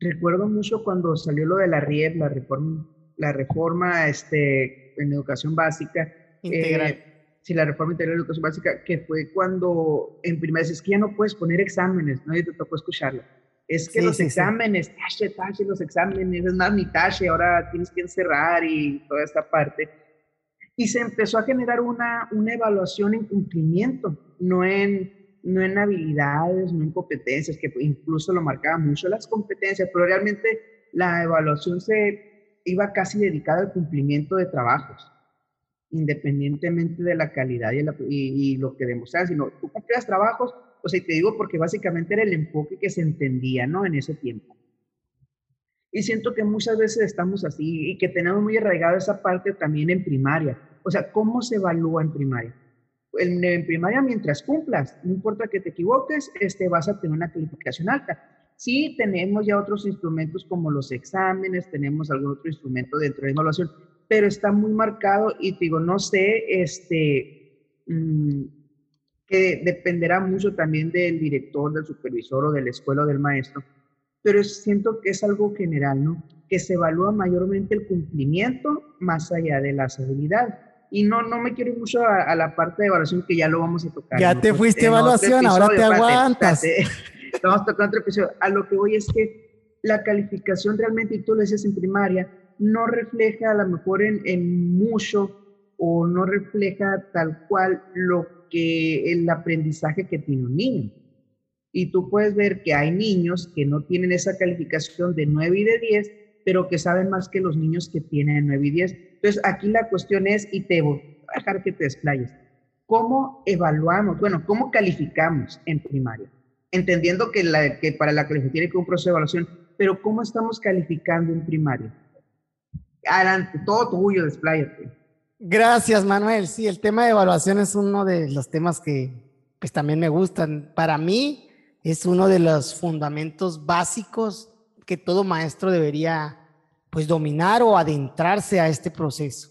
Recuerdo mucho cuando salió lo de la RIEP, la reforma la reforma este, en educación básica. Integral. Eh, sí, la reforma integral de educación básica, que fue cuando en primaria es que ya no puedes poner exámenes, nadie te tocó escucharlo. Es que los exámenes, tache, tache, los exámenes, es más ni tache, ahora tienes que encerrar y toda esta parte. Y se empezó a generar una, una evaluación en cumplimiento, no en, no en habilidades, no en competencias, que incluso lo marcaban mucho las competencias, pero realmente la evaluación se iba casi dedicada al cumplimiento de trabajos, independientemente de la calidad y, lo que demostraba, sino tú cumplías trabajos, o sea, te digo porque básicamente era el enfoque que se entendía, ¿no? En ese tiempo. Y siento que muchas veces estamos así y que tenemos muy arraigado esa parte también en primaria. O sea, ¿cómo se evalúa en primaria? En, en primaria, mientras cumplas, no importa que te equivoques, este, vas a tener una calificación alta. Sí, tenemos ya otros instrumentos como los exámenes, tenemos algún otro instrumento dentro de la evaluación, pero está muy marcado y te digo, no sé, este, mm, que dependerá mucho también del director, del supervisor o de la escuela o del maestro, pero siento que es algo general, ¿no? Que se evalúa mayormente el cumplimiento más allá de las habilidades. Y no, no me quiero ir mucho a, la parte de evaluación que ya lo vamos a tocar. Ya te fuiste a evaluación, ahora te aguantas. Estamos tocando otro episodio. A lo que voy es que la calificación realmente, y tú lo decías en primaria, no refleja a lo mejor en, en mucho o no refleja tal cual lo que el aprendizaje que tiene un niño. Y tú puedes ver que hay niños que no tienen esa calificación de 9 y de 10, pero que saben más que los niños que tienen 9 y 10. Entonces, aquí la cuestión es, y te voy a dejar que te desplayes, ¿cómo evaluamos? Bueno, ¿cómo calificamos en primaria? Entendiendo que, la, que para la tiene que un proceso de evaluación, pero ¿cómo estamos calificando en primaria? Adelante, todo tuyo, despláyate. Gracias, Manuel. Sí, el tema de evaluación es uno de los temas que, pues también me gustan. Para mí es uno de los fundamentos básicos que todo maestro debería pues dominar o adentrarse a este proceso.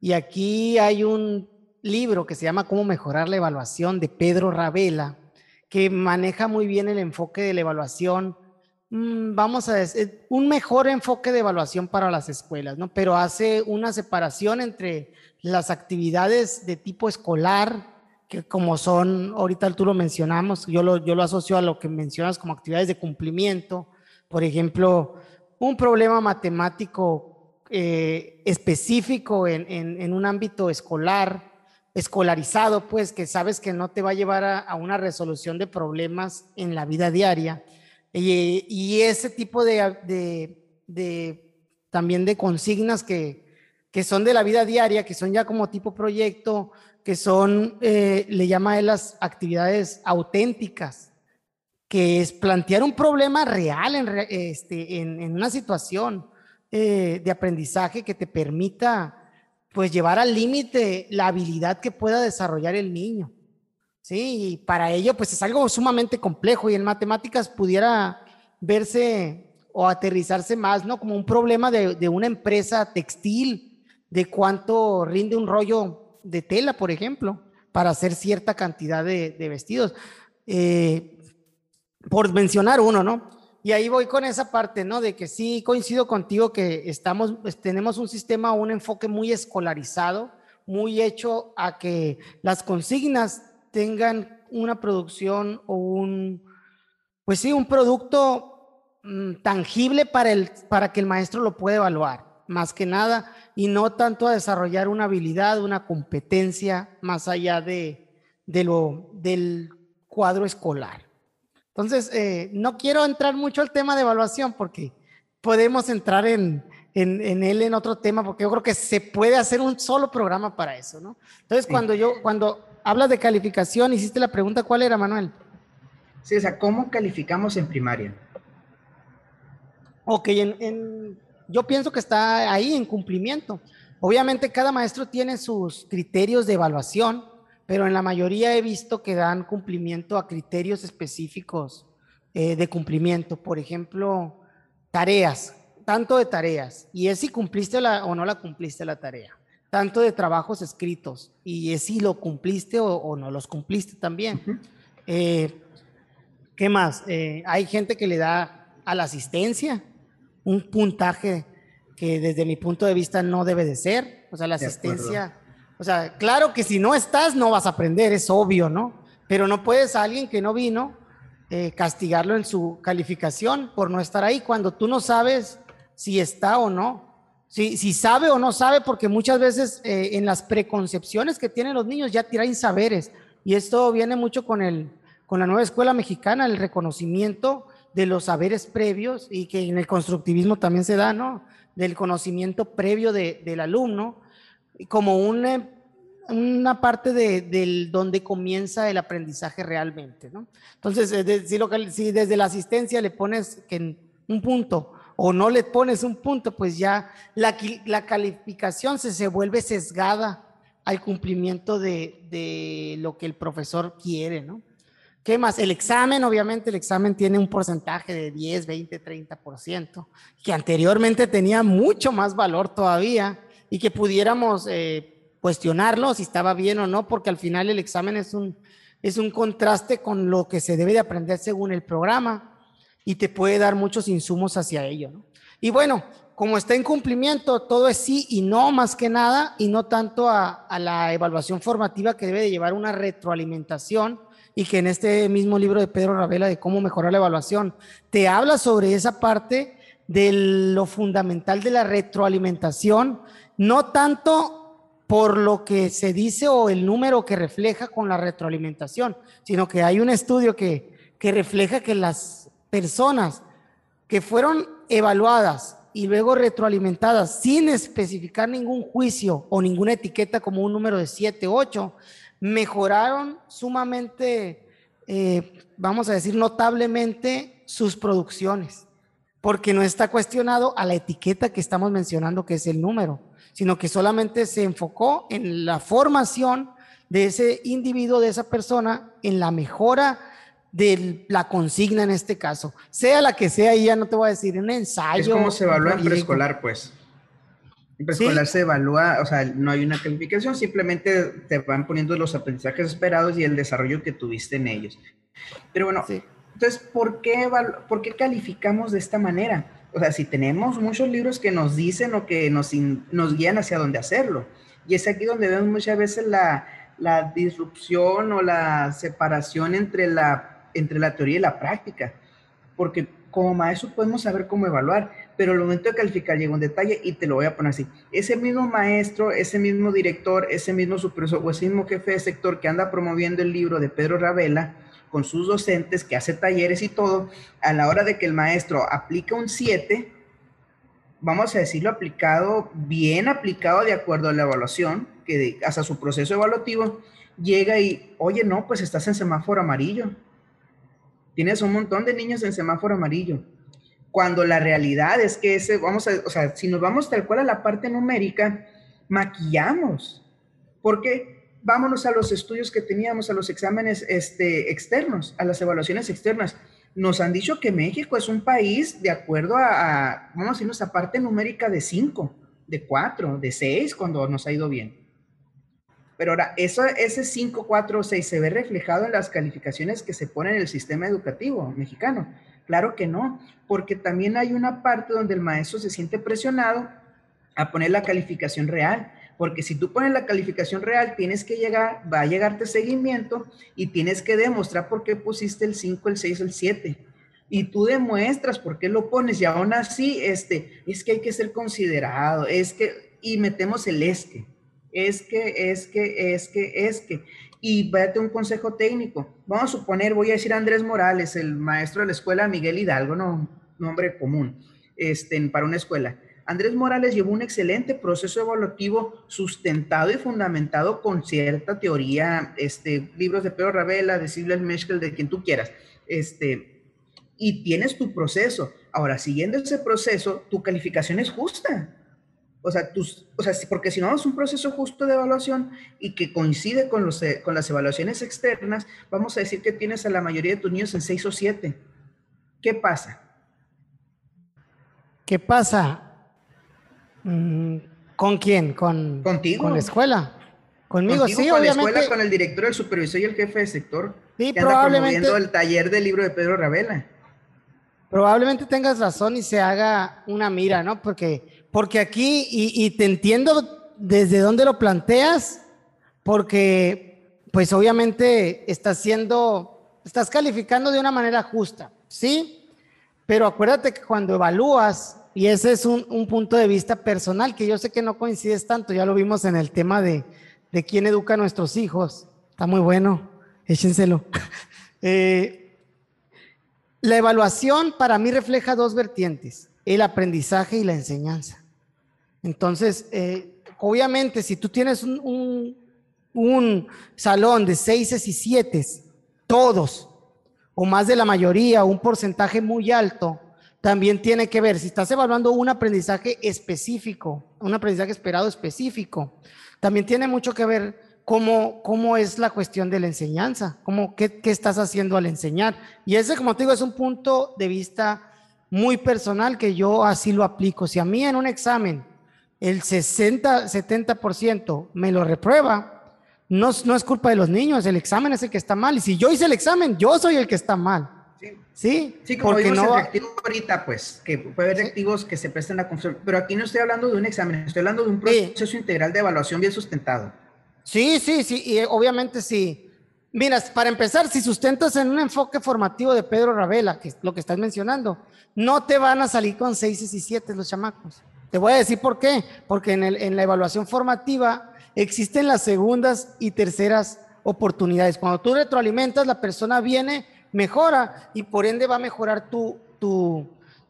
Y aquí hay un libro que se llama Cómo mejorar la evaluación de Pedro Ravela, que maneja muy bien el enfoque de la evaluación. Mm, vamos a decir, un mejor enfoque de evaluación para las escuelas, ¿no? Pero hace una separación entre las actividades de tipo escolar, que como son, ahorita tú lo mencionamos, yo lo, yo lo asocio a lo que mencionas como actividades de cumplimiento, por ejemplo, un problema matemático eh, específico en, en, un ámbito escolar, escolarizado, pues que sabes que no te va a llevar a, una resolución de problemas en la vida diaria. Y, ese tipo de, también de consignas que, que son de la vida diaria, que son ya como tipo proyecto, que son, eh, le llama a él las actividades auténticas, que es plantear un problema real en, este, una situación eh, de aprendizaje que te permita pues llevar al límite la habilidad que pueda desarrollar el niño. Sí, y para ello pues es algo sumamente complejo y en matemáticas pudiera verse o aterrizarse más, ¿no? Como un problema de, de una empresa textil, de cuánto rinde un rollo de tela, por ejemplo, para hacer cierta cantidad de, de vestidos. Eh, por mencionar uno, ¿no? Y ahí voy con esa parte, ¿no? De que sí coincido contigo que estamos, pues, tenemos un sistema, un enfoque muy escolarizado, muy hecho a que las consignas tengan una producción o un, pues sí, un producto mm, tangible para, el, para que el maestro lo pueda evaluar, más que nada, y no tanto a desarrollar una habilidad, una competencia más allá de, de lo, del cuadro escolar. Entonces, eh, no quiero entrar mucho al tema de evaluación porque podemos entrar en, en, él en otro tema porque yo creo que se puede hacer un solo programa para eso, ¿no? Entonces, cuando yo, cuando hablas de calificación, hiciste la pregunta, ¿cuál era, Manuel? Sí, o sea, ¿cómo calificamos en primaria? Ok, en, yo pienso que está ahí en cumplimiento. Obviamente cada maestro tiene sus criterios de evaluación pero en la mayoría he visto que dan cumplimiento a criterios específicos eh, de cumplimiento. Por ejemplo, tareas, tanto de tareas, y es si cumpliste o no la cumpliste la tarea. Tanto de trabajos escritos, y es si lo cumpliste o, no los cumpliste también. Eh, ¿Qué más? Eh, hay gente que le da a la asistencia un puntaje que desde mi punto de vista no debe de ser. O sea, la asistencia o sea, claro que si no estás no vas a aprender, es obvio, ¿no? Pero no puedes a alguien que no vino eh, castigarlo en su calificación por no estar ahí cuando tú no sabes si está o no. Si, si sabe o no sabe, porque muchas veces eh, en las preconcepciones que tienen los niños ya tiran saberes. Y esto viene mucho con, el, con la nueva escuela mexicana, el reconocimiento de los saberes previos y que en el constructivismo también se da, ¿no? Del conocimiento previo de, del alumno como una, una parte de, del donde comienza el aprendizaje realmente. Entonces, si, lo, si desde la asistencia le pones un punto o no le pones un punto, pues ya la, calificación se, vuelve sesgada al cumplimiento de, lo que el profesor quiere. ¿Qué más? El examen, obviamente, el examen tiene un porcentaje de 10, 20, 30%, que anteriormente tenía mucho más valor todavía y que pudiéramos eh, cuestionarlo si estaba bien o no, porque al final el examen es un, es un contraste con lo que se debe de aprender según el programa y te puede dar muchos insumos hacia ello. ¿no? Y bueno, como está en cumplimiento, todo es sí y no más que nada y no tanto a, a la evaluación formativa que debe de llevar una retroalimentación y que en este mismo libro de Pedro Ravela de cómo mejorar la evaluación te habla sobre esa parte de lo fundamental de la retroalimentación no tanto por lo que se dice o el número que refleja con la retroalimentación, sino que hay un estudio que, refleja que las personas que fueron evaluadas y luego retroalimentadas sin especificar ningún juicio o ninguna etiqueta como un número de 7, 8, mejoraron sumamente, eh, vamos a decir, notablemente sus producciones, porque no está cuestionado a la etiqueta que estamos mencionando, que es el número sino que solamente se enfocó en la formación de ese individuo, de esa persona, en la mejora de la consigna en este caso, sea la que sea, y ya no te voy a decir, un ensayo. Es como se evalúa en preescolar, pues. En preescolar se evalúa, o sea, no hay una calificación, simplemente te van poniendo los aprendizajes esperados y el desarrollo que tuviste en ellos. Pero bueno, entonces, ¿por qué, ¿por qué calificamos de esta manera? O sea, si tenemos muchos libros que nos dicen o que nos, nos guían hacia dónde hacerlo. Y es aquí donde vemos muchas veces la, la disrupción o la separación entre la, entre la teoría y la práctica. Porque como maestro podemos saber cómo evaluar, pero el momento de calificar llega un detalle y te lo voy a poner así. Ese mismo maestro, ese mismo director, ese mismo supervisor o ese mismo jefe de sector que anda promoviendo el libro de Pedro Ravela, con sus docentes, que hace talleres y todo, a la hora de que el maestro aplica un 7, vamos a decirlo aplicado, bien aplicado de acuerdo a la evaluación, que hasta su proceso evaluativo, llega y, oye, no, pues estás en semáforo amarillo. Tienes un montón de niños en semáforo amarillo. Cuando la realidad es que ese, vamos a, o sea, si nos vamos tal cual a la parte numérica, maquillamos. porque vámonos a los estudios que teníamos, a los exámenes este, externos, a las evaluaciones externas. Nos han dicho que México es un país de acuerdo a, vamos a decirnos, a parte numérica de 5, de 4, de 6, cuando nos ha ido bien. Pero ahora, eso, ese 5, 4 6 se ve reflejado en las calificaciones que se ponen en el sistema educativo mexicano. Claro que no, porque también hay una parte donde el maestro se siente presionado a poner la calificación real porque si tú pones la calificación real, tienes que llegar, va a llegarte seguimiento y tienes que demostrar por qué pusiste el 5, el 6, el 7. Y tú demuestras por qué lo pones y aún así, este, es que hay que ser considerado, es que, y metemos el es que, es que, es que, es que, es que. Y váyate un consejo técnico. Vamos a suponer, voy a decir Andrés Morales, el maestro de la escuela Miguel Hidalgo, no, nombre común, este, para una escuela Andrés Morales llevó un excelente proceso evaluativo sustentado y fundamentado con cierta teoría, este, libros de Pedro Ravela, de Silvia Meschel, de quien tú quieras, este, y tienes tu proceso. Ahora, siguiendo ese proceso, tu calificación es justa. O sea, porque si no es un proceso justo de evaluación y que coincide con las evaluaciones externas, vamos a decir que tienes a la mayoría de tus niños en 6 o 7. ¿Qué pasa? ¿Qué pasa? Mm, ¿Con quién? ¿Con, ¿Contigo? ¿Con la escuela? Conmigo, sí, con la escuela, con el director, el supervisor y el jefe de sector. Sí, que probablemente. Anda el taller del libro de Pedro Ravela. Probablemente tengas razón y se haga una mira, ¿no? Porque, porque aquí, y, y te entiendo desde dónde lo planteas, porque, pues obviamente estás siendo, estás calificando de una manera justa, ¿sí? Pero acuérdate que cuando evalúas y ese es un, punto de vista personal que yo sé que no coincides tanto, ya lo vimos en el tema de, de quién educa a nuestros hijos. Está muy bueno, échenselo. Eh, la evaluación para mí refleja dos vertientes, el aprendizaje y la enseñanza. Entonces, eh, obviamente, si tú tienes un, un, salón de seises y siete, todos, o más de la mayoría, un porcentaje muy alto, también tiene que ver, si estás evaluando un aprendizaje específico, un aprendizaje esperado específico, también tiene mucho que ver cómo, cómo es la cuestión de la enseñanza, cómo, qué, estás haciendo al enseñar. Y ese, como te digo, es un punto de vista muy personal que yo así lo aplico. Si a mí en un examen el 60, 70% me lo reprueba, no, no es culpa de los niños, el examen es el que está mal. Y si yo hice el examen, yo soy el que está mal. Sí, sí, como porque no... ahorita, pues, que puede haber reactivos que se presten a confusión, pero aquí no estoy hablando de un examen, estoy hablando de un proceso integral de evaluación bien sustentado. Sí, sí, sí, y obviamente sí. Mira, para empezar, si sustentas en un enfoque formativo de Pedro Ravela, que es lo que estás mencionando, no te van a salir con seis y siete los chamacos. Te voy a decir por qué. Porque en, el, en la evaluación formativa existen las segundas y terceras oportunidades. Cuando tú retroalimentas, la persona viene mejora y por ende va a mejorar tu, tu,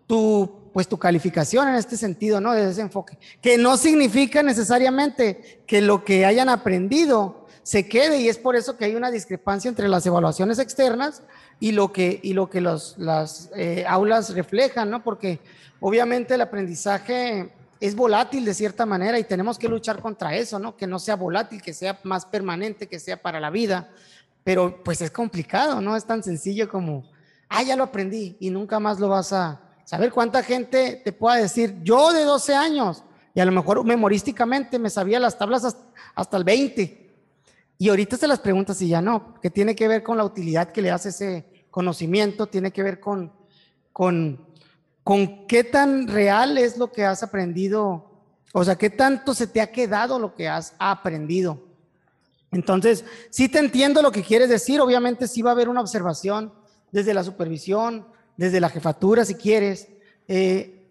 tu, pues tu calificación en este sentido, ¿no? Desde ese enfoque. Que no significa necesariamente que lo que hayan aprendido se quede y es por eso que hay una discrepancia entre las evaluaciones externas y lo que, y lo que los, las eh, aulas reflejan, ¿no? Porque obviamente el aprendizaje es volátil de cierta manera y tenemos que luchar contra eso, ¿no? Que no sea volátil, que sea más permanente, que sea para la vida. Pero pues es complicado, no es tan sencillo como, ah, ya lo aprendí y nunca más lo vas a saber. ¿Cuánta gente te pueda decir, yo de 12 años, y a lo mejor memorísticamente me sabía las tablas hasta, el 20, y ahorita se las preguntas y ya no, que tiene que ver con la utilidad que le hace ese conocimiento, tiene que ver con, con, con qué tan real es lo que has aprendido, o sea, qué tanto se te ha quedado lo que has aprendido. Entonces, sí te entiendo lo que quieres decir, obviamente sí va a haber una observación desde la supervisión, desde la jefatura si quieres, eh,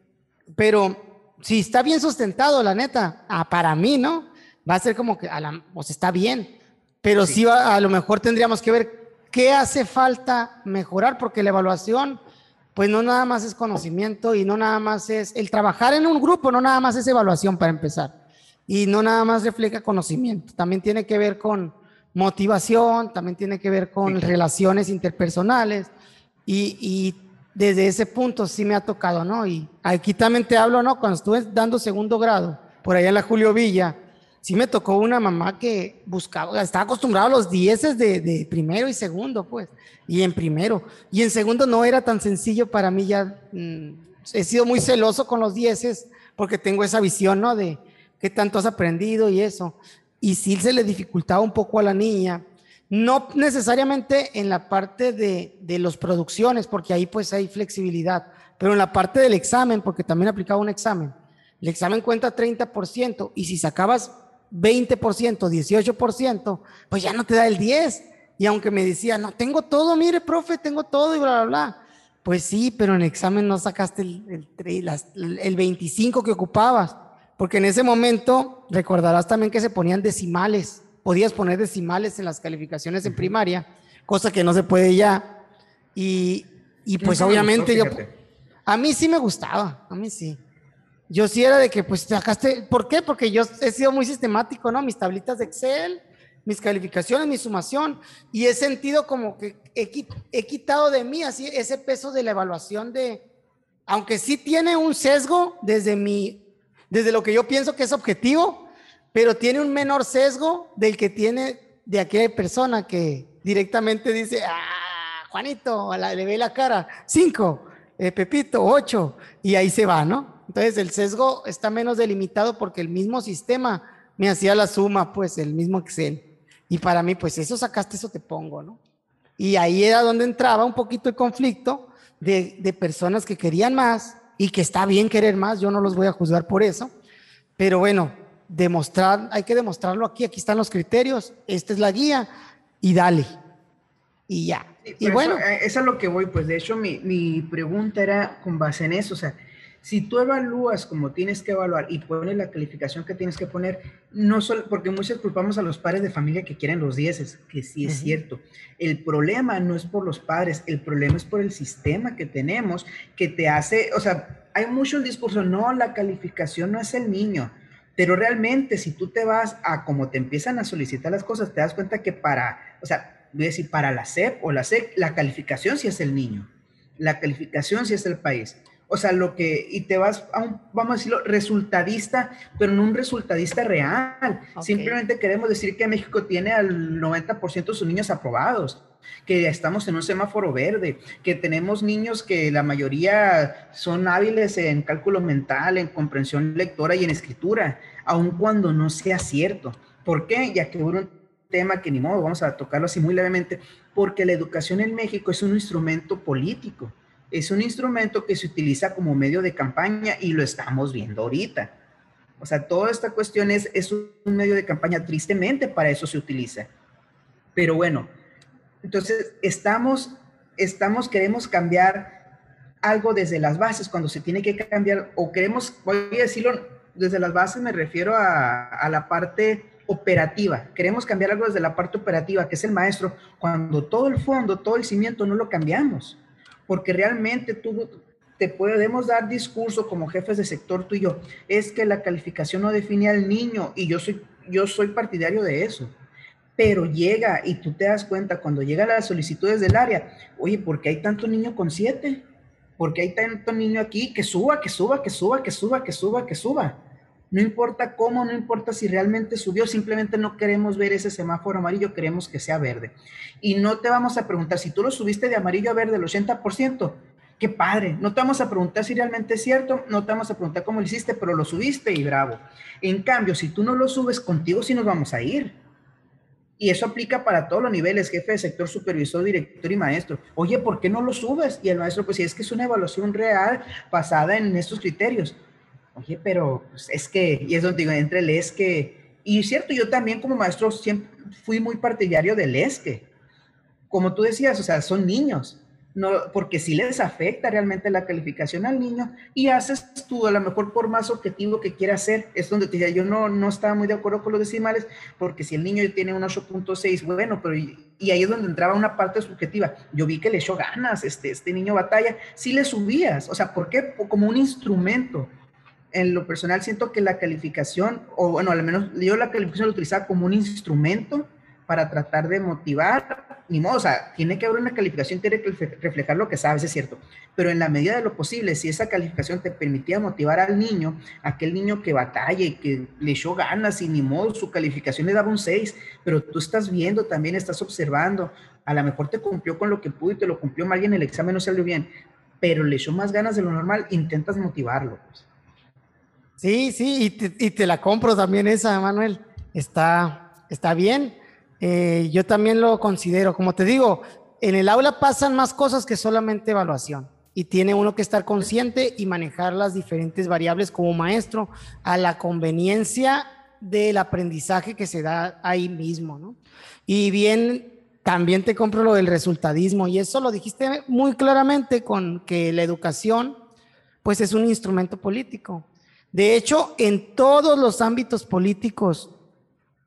pero si está bien sustentado, la neta, ah, para mí, ¿no? Va a ser como que, a la, pues está bien, pero sí, va, a lo mejor tendríamos que ver qué hace falta mejorar, porque la evaluación, pues no nada más es conocimiento y no nada más es, el trabajar en un grupo no nada más es evaluación para empezar y no nada más refleja conocimiento, también tiene que ver con motivación, también tiene que ver con relaciones interpersonales y, y, desde ese punto sí me ha tocado, ¿no? Y aquí también te hablo, ¿no? Cuando estuve dando segundo grado, por allá en la Julio Villa, sí me tocó una mamá que buscaba, estaba acostumbrada a los dieces de, de, primero y segundo, pues, y en primero. Y en segundo no era tan sencillo para mí ya, mm, he sido muy celoso con los dieces porque tengo esa visión, ¿no? De, qué tanto has aprendido y eso. Y sí se le dificultaba un poco a la niña, no necesariamente en la parte de, de los producciones, porque ahí pues hay flexibilidad, pero en la parte del examen, porque también aplicaba un examen. El examen cuenta 30% y si sacabas 20%, 18%, pues ya no te da el 10. Y aunque me decía, no, tengo todo, mire, profe, tengo todo y bla, bla, bla. Pues sí, pero en el examen no sacaste el, el, el 25 que ocupabas. Porque en ese momento recordarás también que se ponían decimales, podías poner decimales en las calificaciones en primaria, cosa que no se puede ya. Y, y pues obviamente yo, a mí sí me gustaba, a mí sí. Yo sí era de que pues sacaste, ¿por qué? Porque yo he sido muy sistemático, ¿no? Mis tablitas de Excel, mis calificaciones, mi sumación, y he sentido como que he, he quitado de mí así ese peso de la evaluación de, aunque sí tiene un sesgo desde mi desde lo que yo pienso que es objetivo, pero tiene un menor sesgo del que tiene de aquella persona que directamente dice, ah, Juanito, le ve la cara, cinco, eh, Pepito, ocho, y ahí se va, ¿no? Entonces el sesgo está menos delimitado porque el mismo sistema me hacía la suma, pues el mismo Excel. Y para mí, pues eso sacaste, eso te pongo, ¿no? Y ahí era donde entraba un poquito el conflicto de personas que querían más y que está bien querer más, yo no los voy a juzgar por eso, pero bueno, demostrar, hay que demostrarlo aquí, aquí están los criterios, esta es la guía y dale. Y ya. y bueno. Eso, eh, eso, es lo que voy, pues de hecho mi, mi pregunta era con base en eso, o sea, si tú evalúas como tienes que evaluar y pones la calificación que tienes que poner, no solo, porque muchos culpamos a los padres de familia que quieren los dieces, que sí es cierto. El problema no es por los padres, el problema es por el sistema que tenemos que te hace, o sea, hay mucho el discurso, no, la calificación no es el niño, pero realmente si tú te vas a como te empiezan a solicitar las cosas, te das cuenta que para, o sea, voy a decir, para la SEP o la SEC, la calificación sí es el niño, la calificación sí es el país o sea, lo que, y te vas a un, vamos a decirlo, resultadista, pero no un resultadista real. Simplemente queremos decir que México tiene al 90% de sus niños aprobados, que estamos en un semáforo verde, que tenemos niños que la mayoría son hábiles en cálculo mental, en comprensión lectora y en escritura, aun cuando no sea cierto. ¿Por qué? Ya que hubo un tema que ni modo, vamos a tocarlo así muy levemente, porque la educación en México es un instrumento político es un instrumento que se utiliza como medio de campaña y lo estamos viendo ahorita. O sea, toda esta cuestión es, un medio de campaña, tristemente para eso se utiliza. Pero bueno, entonces estamos, estamos, queremos cambiar algo desde las bases cuando se tiene que cambiar, o queremos, voy a decirlo, desde las bases me refiero a la parte operativa. Queremos cambiar algo desde la parte operativa, que es el maestro, cuando todo el fondo, todo el cimiento no lo cambiamos porque realmente tú te podemos dar discurso como jefes de sector tú y yo, es que la calificación no define al niño y yo soy, yo soy partidario de eso. Pero llega y tú te das cuenta cuando llegan las solicitudes del área, oye, ¿por qué hay tanto niño con siete? ¿Por qué hay tanto niño aquí? Que suba, que suba, que suba, que suba, que suba, que suba. No importa cómo, no importa si realmente subió, simplemente no queremos ver ese semáforo amarillo, queremos que sea verde. Y no te vamos a preguntar si tú lo subiste de amarillo a verde el 80%, qué padre. No te vamos a preguntar si realmente es cierto, no te vamos a preguntar cómo lo hiciste, pero lo subiste y bravo. En cambio, si tú no lo subes contigo, sí nos vamos a ir. Y eso aplica para todos los niveles, jefe de sector, supervisor, director y maestro. Oye, ¿por qué no lo subes? Y el maestro, pues si es que es una evaluación real basada en estos criterios. Oye, pero pues, es que, y es donde digo, entre el es que, y cierto, yo también como maestro siempre fui muy partidario del es que, como tú decías, o sea, son niños, no, porque si les afecta realmente la calificación al niño y haces tú, a lo mejor por más objetivo que quiera hacer, es donde te decía, yo no, no estaba muy de acuerdo con los decimales, porque si el niño tiene un 8.6, bueno, pero y, ahí es donde entraba una parte subjetiva, yo vi que le echó ganas, este, este niño batalla, si le subías, o sea, ¿por qué? Como un instrumento, en lo personal siento que la calificación, o bueno, al menos yo la calificación la utilizaba como un instrumento para tratar de motivar, ni modo, o sea, tiene que haber una calificación, tiene que reflejar lo que sabes, es cierto, pero en la medida de lo posible, si esa calificación te permitía motivar al niño, aquel niño que batalle, que le echó ganas y ni modo, su calificación le daba un 6, pero tú estás viendo, también estás observando, a lo mejor te cumplió con lo que pudo y te lo cumplió mal y en el examen no salió bien, pero le echó más ganas de lo normal, intentas motivarlo. Pues. Sí, sí, y te, la compro también esa, Manuel. Está, está bien. Eh, yo también lo considero. Como te digo, en el aula pasan más cosas que solamente evaluación. Y tiene uno que estar consciente y manejar las diferentes variables como maestro a la conveniencia del aprendizaje que se da ahí mismo, ¿no? Y bien, también te compro lo del resultadismo y eso lo dijiste muy claramente con que la educación pues es un instrumento político. De hecho, en todos los ámbitos políticos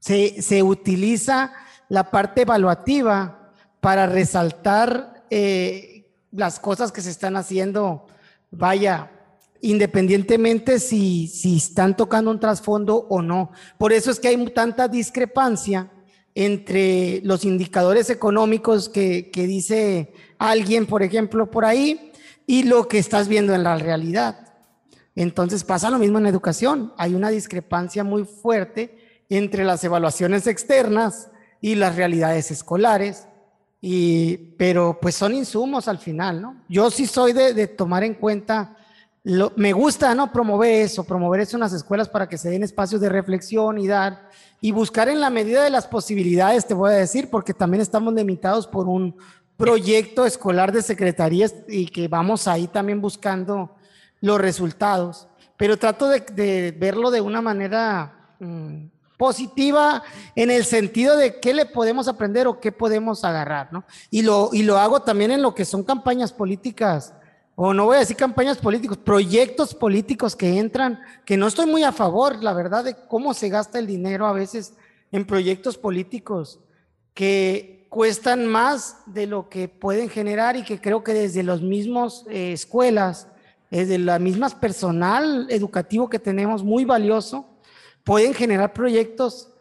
se, utiliza la parte evaluativa para resaltar eh, las cosas que se están haciendo, vaya, independientemente si, si están tocando un trasfondo o no. Por eso es que hay tanta discrepancia entre los indicadores económicos que, que dice alguien, por ejemplo, por ahí, y lo que estás viendo en la realidad. Entonces pasa lo mismo en educación. Hay una discrepancia muy fuerte entre las evaluaciones externas y las realidades escolares, y, pero pues son insumos al final, ¿no? Yo sí soy de, tomar en cuenta, lo, me gusta, ¿no? Promover eso, promover eso en las escuelas para que se den espacios de reflexión y dar, y buscar en la medida de las posibilidades, te voy a decir, porque también estamos limitados por un proyecto escolar de secretarías y que vamos ahí también buscando los resultados, pero trato de, verlo de una manera mm, positiva en el sentido de qué le podemos aprender o qué podemos agarrar, ¿no? Y lo, y lo hago también en lo que son campañas políticas, o no voy a decir campañas políticos, proyectos políticos que entran, que no estoy muy a favor, la verdad, de cómo se gasta el dinero a veces en proyectos políticos que cuestan más de lo que pueden generar y que creo que desde los mismos eh, escuelas de la misma personal educativo que tenemos, muy valioso, pueden generar proyectos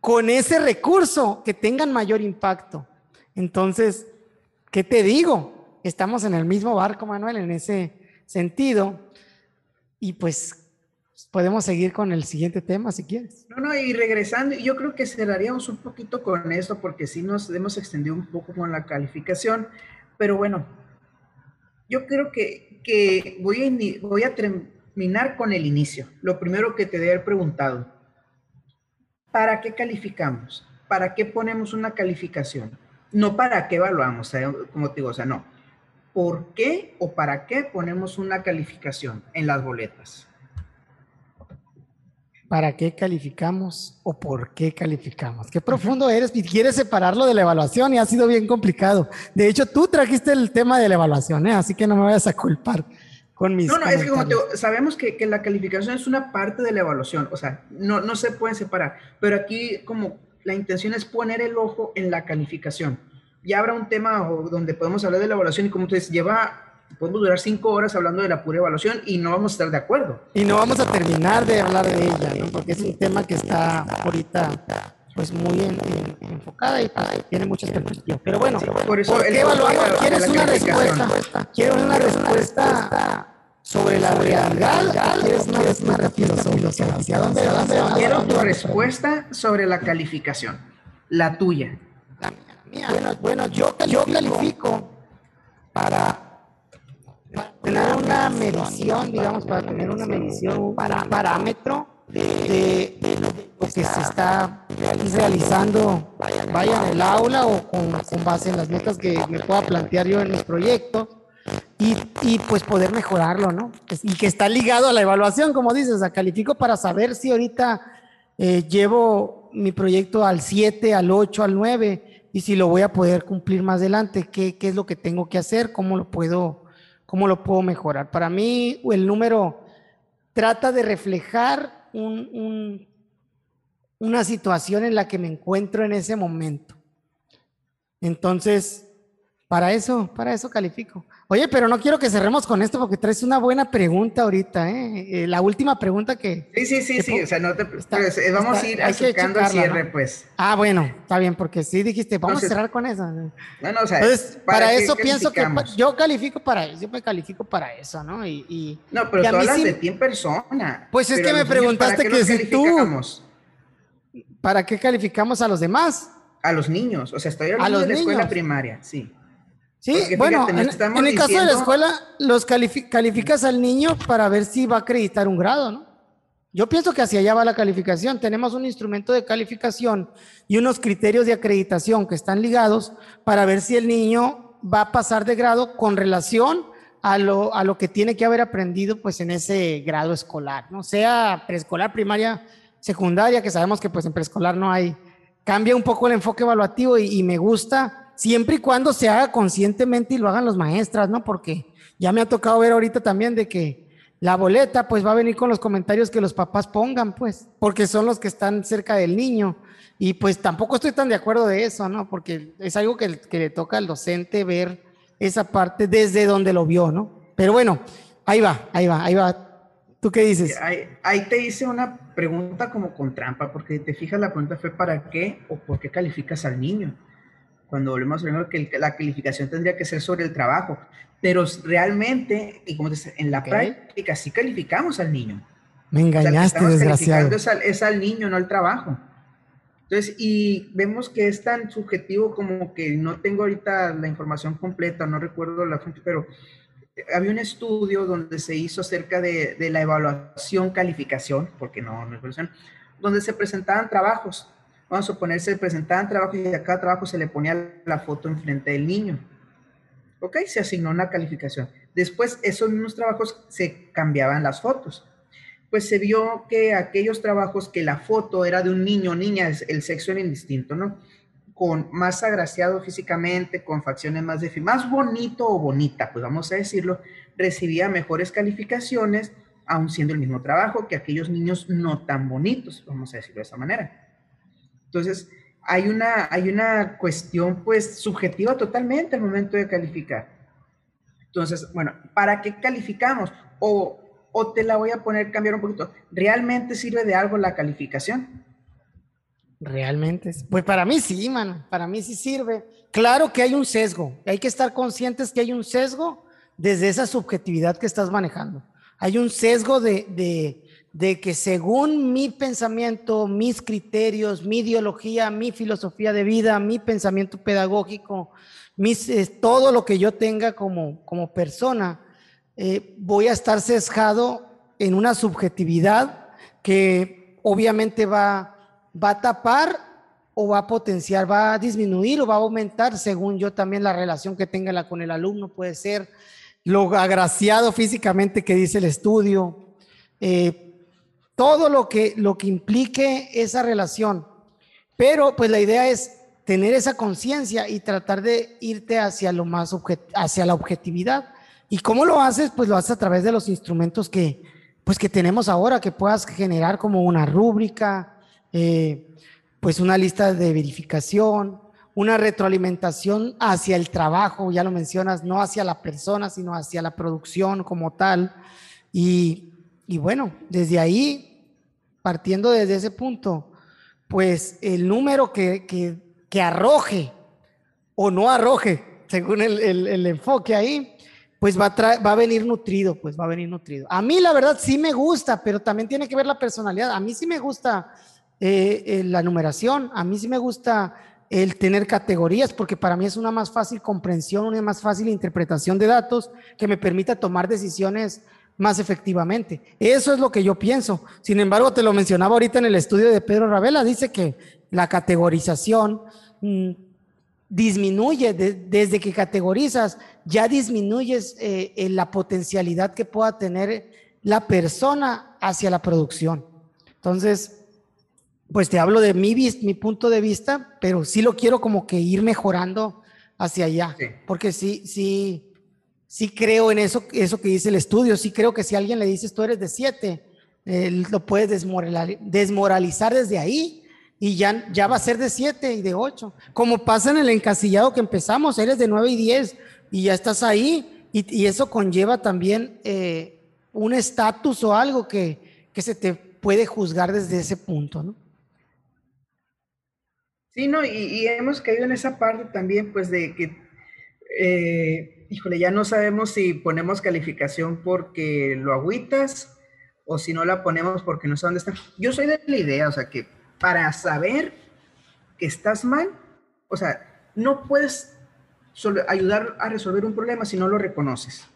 con ese recurso que tengan mayor impacto. Entonces, ¿qué te digo? Estamos en el mismo barco, Manuel, en ese sentido. Y pues podemos seguir con el siguiente tema si quieres. No, no, y regresando, yo creo que cerraríamos un poquito con esto porque sí nos hemos extendido un poco con la calificación, pero bueno, yo creo que, que voy, a, voy a terminar con el inicio. Lo primero que te debe haber preguntado, ¿para qué calificamos? ¿Para qué ponemos una calificación? No para qué evaluamos, como te digo, o sea, no. ¿Por qué o para qué ponemos una calificación en las boletas? ¿Para qué calificamos o por qué calificamos? Qué profundo eres y quieres separarlo de la evaluación y ha sido bien complicado. De hecho, tú trajiste el tema de la evaluación, ¿eh? así que no me vayas a culpar con mis. No, no, es que como te, sabemos que, que, la calificación es una parte de la evaluación, o sea, no, no se pueden separar, pero aquí como la intención es poner el ojo en la calificación. Ya habrá un tema donde podemos hablar de la evaluación y como tú dices, lleva podemos durar cinco horas hablando de la pura evaluación y no vamos a estar de acuerdo. Y no vamos a terminar de hablar de ella, ¿no? porque es un tema que está ahorita pues muy enfocada y tiene muchas perspectivas. Pero bueno, ¿por, qué evaluamos? ¿Quieres una respuesta? Quiero una respuesta sobre la realidad, es más, más filosofía. Quiero tu respuesta sobre la calificación, la tuya. Bueno, bueno yo, yo califico para, tener una medición, digamos, para tener una medición, para parámetro de, lo que se está realizando, vaya en el aula o con, base en las metas que me pueda plantear yo en los proyectos y, pues poder mejorarlo, ¿no? Y que está ligado a la evaluación, como dices, o sea, califico para saber si ahorita eh, llevo mi proyecto al 7, al 8, al 9 y si lo voy a poder cumplir más adelante, qué, qué es lo que tengo que hacer, cómo lo puedo, cómo lo puedo mejorar. Para mí el número trata de reflejar un, una situación en la que me encuentro en ese momento. Entonces, para eso, para eso califico. Oye, pero no quiero que cerremos con esto porque traes una buena pregunta ahorita, ¿eh? eh la última pregunta que... Sí, sí, sí, sí, o sea, no te... Pues, eh, vamos a ir acercando el cierre, pues. Ah, bueno, está bien, porque sí dijiste, vamos a cerrar con eso. Bueno, o sea, Entonces, para, eso pienso que yo califico para eso, yo me califico para eso, ¿no? Y, no, pero tú hablas de ti en persona. Pues es que me preguntaste que si tú... ¿Para qué calificamos a los demás? A los niños, o sea, estoy hablando de la escuela primaria, sí. Sí, bueno, en, el caso de la escuela, los calificas al niño para ver si va a acreditar un grado, ¿no? Yo pienso que hacia allá va la calificación. Tenemos un instrumento de calificación y unos criterios de acreditación que están ligados para ver si el niño va a pasar de grado con relación a lo, a lo que tiene que haber aprendido pues en ese grado escolar, ¿no? Sea preescolar, primaria, secundaria, que sabemos que pues en preescolar no hay. Cambia un poco el enfoque evaluativo y, y me gusta siempre y cuando se haga conscientemente y lo hagan los maestras, ¿no? Porque ya me ha tocado ver ahorita también de que la boleta pues va a venir con los comentarios que los papás pongan, pues, porque son los que están cerca del niño. Y pues tampoco estoy tan de acuerdo de eso, ¿no? Porque es algo que, le toca al docente ver esa parte desde donde lo vio, ¿no? Pero bueno, ahí va, ahí va, ahí va. ¿Tú qué dices? Ahí, te hice una pregunta como con trampa, porque te fijas, la pregunta fue ¿para qué o por qué calificas al niño? Cuando volvemos a lo que la calificación tendría que ser sobre el trabajo, pero realmente, y como dices, en la práctica sí calificamos al niño. Me engañaste, o desgraciado. Es al, es al niño, no al trabajo. Entonces, y vemos que es tan subjetivo como que no tengo ahorita la información completa, no recuerdo la fuente, pero había un estudio donde se hizo acerca de, de la evaluación, calificación, porque no, no es evaluación, donde se presentaban trabajos vamos a suponer, se presentaban trabajos y a cada trabajo se le ponía la foto enfrente del niño. ¿Ok? Se asignó una calificación. Después, esos mismos trabajos se cambiaban las fotos. Pues se vio que aquellos trabajos que la foto era de un niño o niña, el sexo era indistinto, ¿no? Con más agraciado físicamente, con facciones más de más bonito o bonita, pues vamos a decirlo, recibía mejores calificaciones, aún siendo el mismo trabajo que aquellos niños no tan bonitos, vamos a decirlo de esa manera. Entonces, hay una, hay una cuestión pues subjetiva totalmente al momento de calificar. Entonces, bueno, ¿para qué calificamos? O, o te la voy a poner, cambiar un poquito. ¿Realmente sirve de algo la calificación? Realmente, pues para mí sí, mano, para mí sí sirve. Claro que hay un sesgo, hay que estar conscientes que hay un sesgo desde esa subjetividad que estás manejando. Hay un sesgo de que según mi pensamiento, mis criterios, mi ideología, mi filosofía de vida, mi pensamiento pedagógico, mis, eh, todo lo que yo tenga como, como persona, eh, voy a estar sesgado en una subjetividad que obviamente va, va a tapar o va a potenciar, va a disminuir o va a aumentar según yo también la relación que tenga con el alumno, puede ser lo agraciado físicamente que dice el estudio, eh, todo lo que, lo que implique esa relación. Pero pues la idea es tener esa conciencia y tratar de irte hacia lo más hacia la objetividad. ¿Y cómo lo haces? Pues lo haces a través de los instrumentos que, pues que tenemos ahora, que puedas generar como una rúbrica, eh, pues una lista de verificación, una retroalimentación hacia el trabajo, ya lo mencionas, no hacia la persona, sino hacia la producción como tal. Y, y bueno, desde ahí, partiendo desde ese punto, pues el número que, que, arroje o no arroje, según el, el, enfoque ahí, pues va a, va a venir nutrido, pues va a venir nutrido. A mí la verdad sí me gusta, pero también tiene que ver la personalidad. A mí sí me gusta eh, eh, la numeración, a mí sí me gusta el tener categorías, porque para mí es una más fácil comprensión, una más fácil interpretación de datos que me permita tomar decisiones más efectivamente. Eso es lo que yo pienso. Sin embargo, te lo mencionaba ahorita en el estudio de Pedro Ravela, dice que la categorización mm, disminuye, desde que categorizas, ya disminuyes eh, la potencialidad que pueda tener la persona hacia la producción. Entonces, pues te hablo de mi, mi punto de vista, pero sí lo quiero como que ir mejorando hacia allá, porque sí, sí, sí creo en eso, eso que dice el estudio, sí creo que si alguien le dices tú eres de 7, lo puedes desmoralizar desde ahí y ya, ya va a ser de 7 y de 8, como pasa en el encasillado que empezamos, eres de 9 y 10 y ya estás ahí y, eso conlleva también eh, un estatus o algo que, que se te puede juzgar desde ese punto, ¿no? Sí, no, y, hemos caído en esa parte también, pues de que, eh, híjole, ya no sabemos si ponemos calificación porque lo agüitas o si no la ponemos porque no sé dónde está. Yo soy de la idea, o sea, que para saber que estás mal, o sea, no puedes ayudar a resolver un problema si no lo reconoces.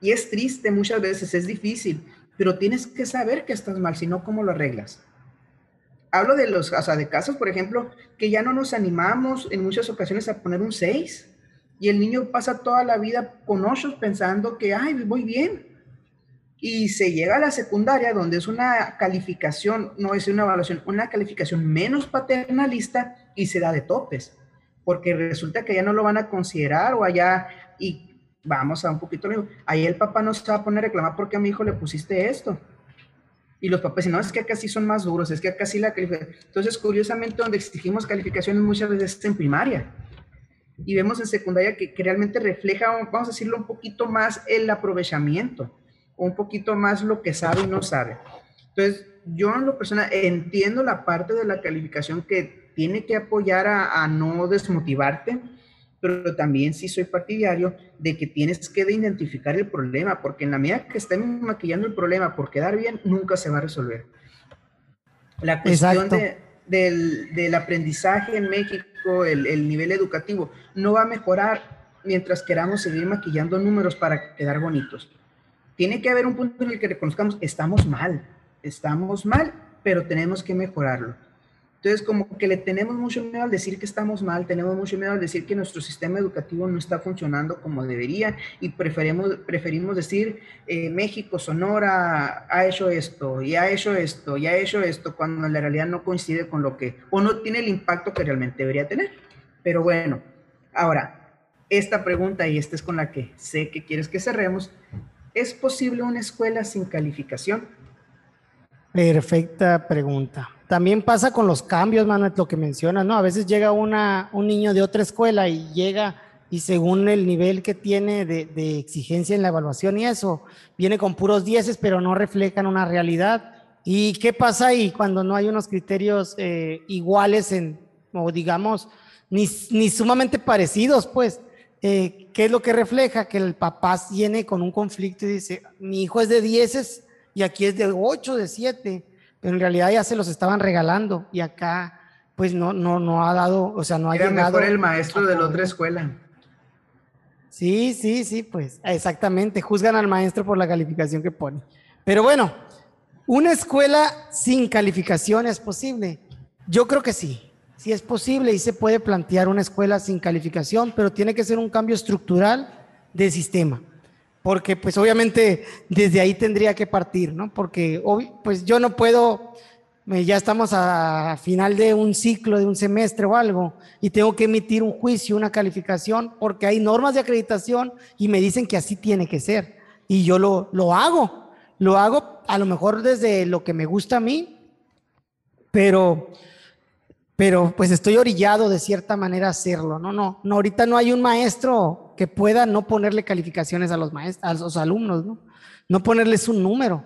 Y es triste muchas veces, es difícil, pero tienes que saber que estás mal, si no, ¿cómo lo arreglas? hablo de los, o sea, de casos, por ejemplo, que ya no nos animamos en muchas ocasiones a poner un 6 y el niño pasa toda la vida con 8 pensando que, ay, voy bien. Y se llega a la secundaria donde es una calificación, no es una evaluación, una calificación menos paternalista y se da de topes, porque resulta que ya no lo van a considerar o allá, y vamos a un poquito, ahí el papá no se va a poner a reclamar porque a mi hijo le pusiste esto y los papás dicen, no, es que acá sí son más duros, es que acá sí la calificación. Entonces, curiosamente, donde exigimos calificaciones muchas veces es en primaria. Y vemos en secundaria que, realmente refleja, vamos a decirlo, un poquito más el aprovechamiento, un poquito más lo que sabe y no sabe. Entonces, yo en lo personal entiendo la parte de la calificación que tiene que apoyar a, a no desmotivarte, pero también sí soy partidario de que tienes que identificar el problema, porque en la medida que estemos maquillando el problema por quedar bien, nunca se va a resolver. La cuestión del, aprendizaje en México, el, el, nivel educativo, no va a mejorar mientras queramos seguir maquillando números para quedar bonitos. Tiene que haber un punto en el que reconozcamos, estamos mal, estamos mal, pero tenemos que mejorarlo. Entonces, como que le tenemos mucho miedo al decir que estamos mal, tenemos mucho miedo al decir que nuestro sistema educativo no está funcionando como debería y preferimos, preferimos decir eh, México, Sonora ha hecho esto y ha hecho esto y ha hecho esto cuando en la realidad no coincide con lo que o no tiene el impacto que realmente debería tener. Pero bueno, ahora, esta pregunta y esta es con la que sé que quieres que cerremos, ¿es posible una escuela sin calificación? Perfecta pregunta. También pasa con los cambios, Manuel, lo que mencionas, ¿no? A veces llega una, un niño de otra escuela y llega y según el nivel que tiene de, exigencia en la evaluación y eso, viene con puros dieces, pero no reflejan una realidad. ¿Y qué pasa ahí cuando no hay unos criterios eh, iguales en, o digamos, ni, ni sumamente parecidos, pues? Eh, ¿Qué es lo que refleja? Que el papá viene con un conflicto y dice, mi hijo es de dieces y aquí es de ocho, de siete pero en realidad ya se los estaban regalando y acá pues no, no, no ha dado, o sea, no ha Era mejor el maestro de la otra escuela. Sí, sí, sí, pues exactamente, juzgan al maestro por la calificación que pone. Pero bueno, ¿una escuela sin calificación es posible? Yo creo que sí, sí es posible y se puede plantear una escuela sin calificación, pero tiene que ser un cambio estructural del sistema porque pues obviamente desde ahí tendría que partir, ¿no? Porque pues yo no puedo, ya estamos a final de un ciclo, de un semestre o algo, y tengo que emitir un juicio, una calificación, porque hay normas de acreditación y me dicen que así tiene que ser. Y yo lo, lo hago, lo hago a lo mejor desde lo que me gusta a mí, pero pero pues estoy orillado de cierta manera a hacerlo. No, no, no, ahorita no hay un maestro que pueda no ponerle calificaciones a los maestros, a los alumnos, ¿no? No ponerles un número.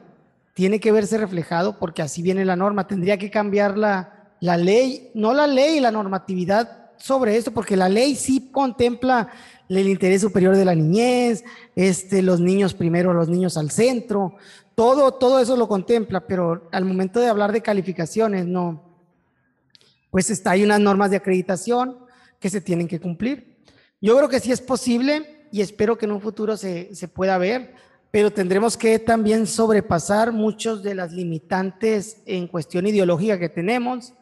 Tiene que verse reflejado porque así viene la norma. Tendría que cambiar la, la ley, no la ley, la normatividad sobre esto, porque la ley sí contempla el interés superior de la niñez, este, los niños primero, los niños al centro, todo, todo eso lo contempla, pero al momento de hablar de calificaciones, no, pues está, hay unas normas de acreditación que se tienen que cumplir. Yo creo que sí es posible y espero que en un futuro se, se pueda ver, pero tendremos que también sobrepasar muchos de las limitantes en cuestión ideológica que tenemos,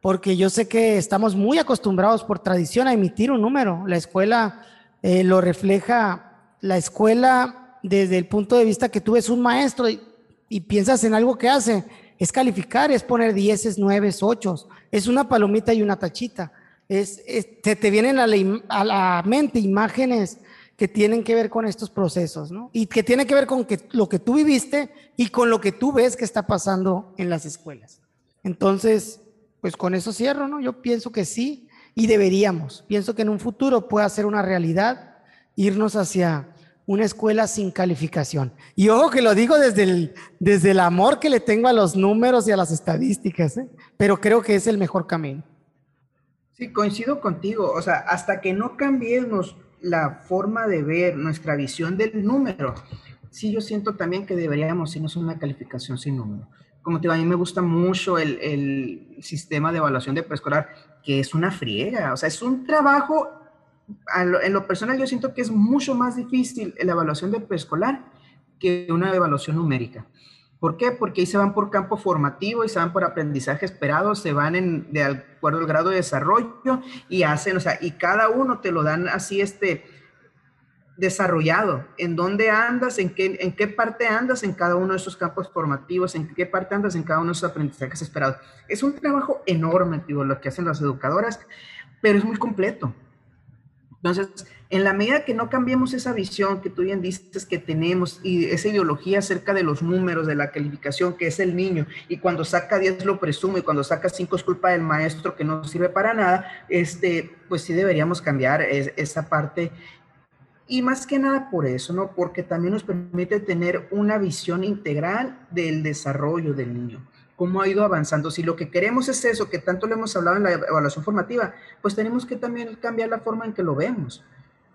porque yo sé que estamos muy acostumbrados por tradición a emitir un número. La escuela eh, lo refleja, la escuela desde el punto de vista que tú ves un maestro y, piensas en algo que hace, es calificar, es poner dieces, nueves, ochos, es una palomita y una tachita. Es, te, te, vienen a la, a la, mente imágenes que tienen que ver con estos procesos, ¿no? Y que tienen que ver con lo que tú viviste y con lo que tú ves que está pasando en las escuelas. Entonces, pues con eso cierro, ¿no? Yo pienso que sí y deberíamos. Pienso que en un futuro pueda ser una realidad irnos hacia una escuela sin calificación. Y ojo que lo digo desde el, desde el amor que le tengo a los números y a las estadísticas, ¿eh? pero creo que es el mejor camino. Sí, coincido contigo. O sea, hasta que no cambiemos la forma de ver nuestra visión del número, sí yo siento también que deberíamos irnos a una calificación sin número como te digo, a mí me gusta mucho el, el, sistema de evaluación de preescolar, que es una friega, o sea, es un trabajo, en lo personal yo siento que es mucho más difícil la evaluación de preescolar que una evaluación numérica. ¿Por qué? Porque ahí se van por campo formativo y se van por aprendizaje esperado, se van en, de acuerdo al grado de desarrollo y hacen, o sea, y cada uno te lo dan así, este, desarrollado, en dónde andas, en qué, en qué parte andas en cada uno de esos campos formativos, en qué parte andas en cada uno de esos aprendizajes esperados. Es un trabajo enorme, digo, lo que hacen las educadoras, pero es muy completo. Entonces, en la medida que no cambiemos esa visión que tú bien dices que tenemos y esa ideología acerca de los números, de la calificación, que es el niño, y cuando saca 10 lo presume, y cuando saca 5 es culpa del maestro que no sirve para nada, este, pues sí deberíamos cambiar esa parte y más que nada por eso, ¿no? Porque también nos permite tener una visión integral del desarrollo del niño, cómo ha ido avanzando. Si lo que queremos es eso, que tanto le hemos hablado en la evaluación formativa, pues tenemos que también cambiar la forma en que lo vemos.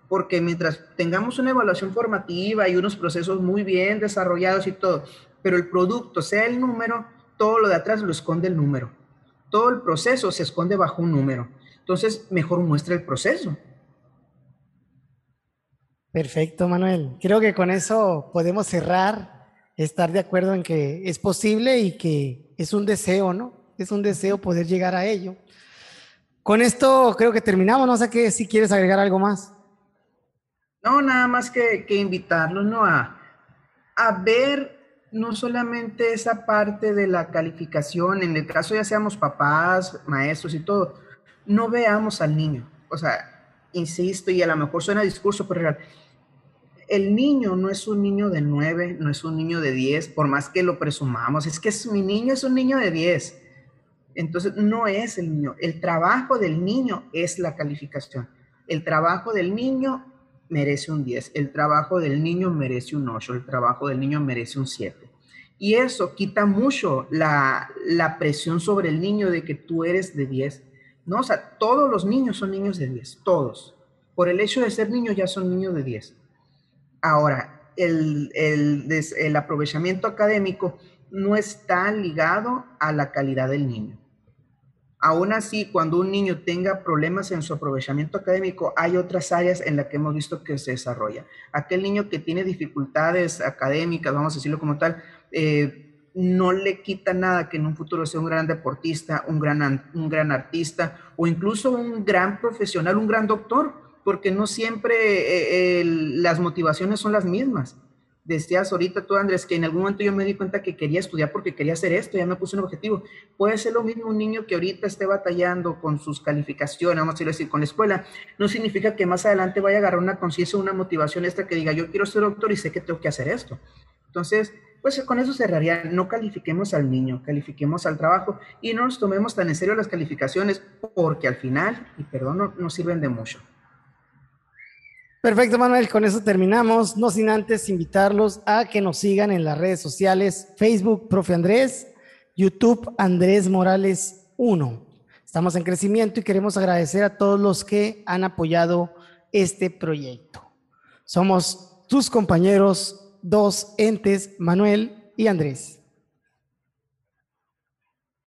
Porque mientras tengamos una evaluación formativa y unos procesos muy bien desarrollados y todo, pero el producto sea el número, todo lo de atrás lo esconde el número. Todo el proceso se esconde bajo un número. Entonces, mejor muestra el proceso Perfecto, Manuel. Creo que con eso podemos cerrar, estar de acuerdo en que es posible y que es un deseo, ¿no? Es un deseo poder llegar a ello. Con esto creo que terminamos, no sé qué, si quieres agregar algo más. No, nada más que, que invitarlos, ¿no? A, a ver no solamente esa parte de la calificación, en el caso ya seamos papás, maestros y todo, no veamos al niño. O sea, insisto, y a lo mejor suena discurso, pero el niño no es un niño de 9, no es un niño de 10, por más que lo presumamos, es que es, mi niño es un niño de 10. Entonces, no es el niño. El trabajo del niño es la calificación. El trabajo del niño merece un 10, el trabajo del niño merece un 8, el trabajo del niño merece un 7. Y eso quita mucho la, la presión sobre el niño de que tú eres de 10 ¿no? O sea, todos los niños son niños de 10, todos. Por el hecho de ser niños ya son niños de 10. Ahora, el, el, aprovechamiento académico no está ligado a la calidad del niño. Aún así, cuando un niño tenga problemas en su aprovechamiento académico, hay otras áreas en las que hemos visto que se desarrolla. Aquel niño que tiene dificultades académicas, vamos a decirlo como tal, eh, no le quita nada que en un futuro sea un gran deportista, un gran, un gran artista o incluso un gran profesional, un gran doctor, porque no siempre eh, las motivaciones son las mismas. Decías ahorita tú, Andrés, que en algún momento yo me di cuenta que quería estudiar porque quería hacer esto, ya me puse un objetivo. Puede ser lo mismo un niño que ahorita esté batallando con sus calificaciones, vamos a decir, con la escuela. No significa que más adelante vaya a agarrar una conciencia, una motivación extra que diga, yo quiero ser doctor y sé que tengo que hacer esto. Entonces, pues con eso cerraría, no califiquemos al niño, califiquemos al trabajo y no nos tomemos tan en serio las calificaciones porque al final, y perdón, no, nos sirven de mucho. Perfecto, Manuel. Con eso terminamos. No sin antes invitarlos a que nos sigan en las redes sociales: Facebook, Profe Andrés, YouTube, Andrés Morales 1. Estamos en crecimiento y queremos agradecer a todos los que han apoyado este proyecto. Somos tus compañeros, dos entes, Manuel y Andrés.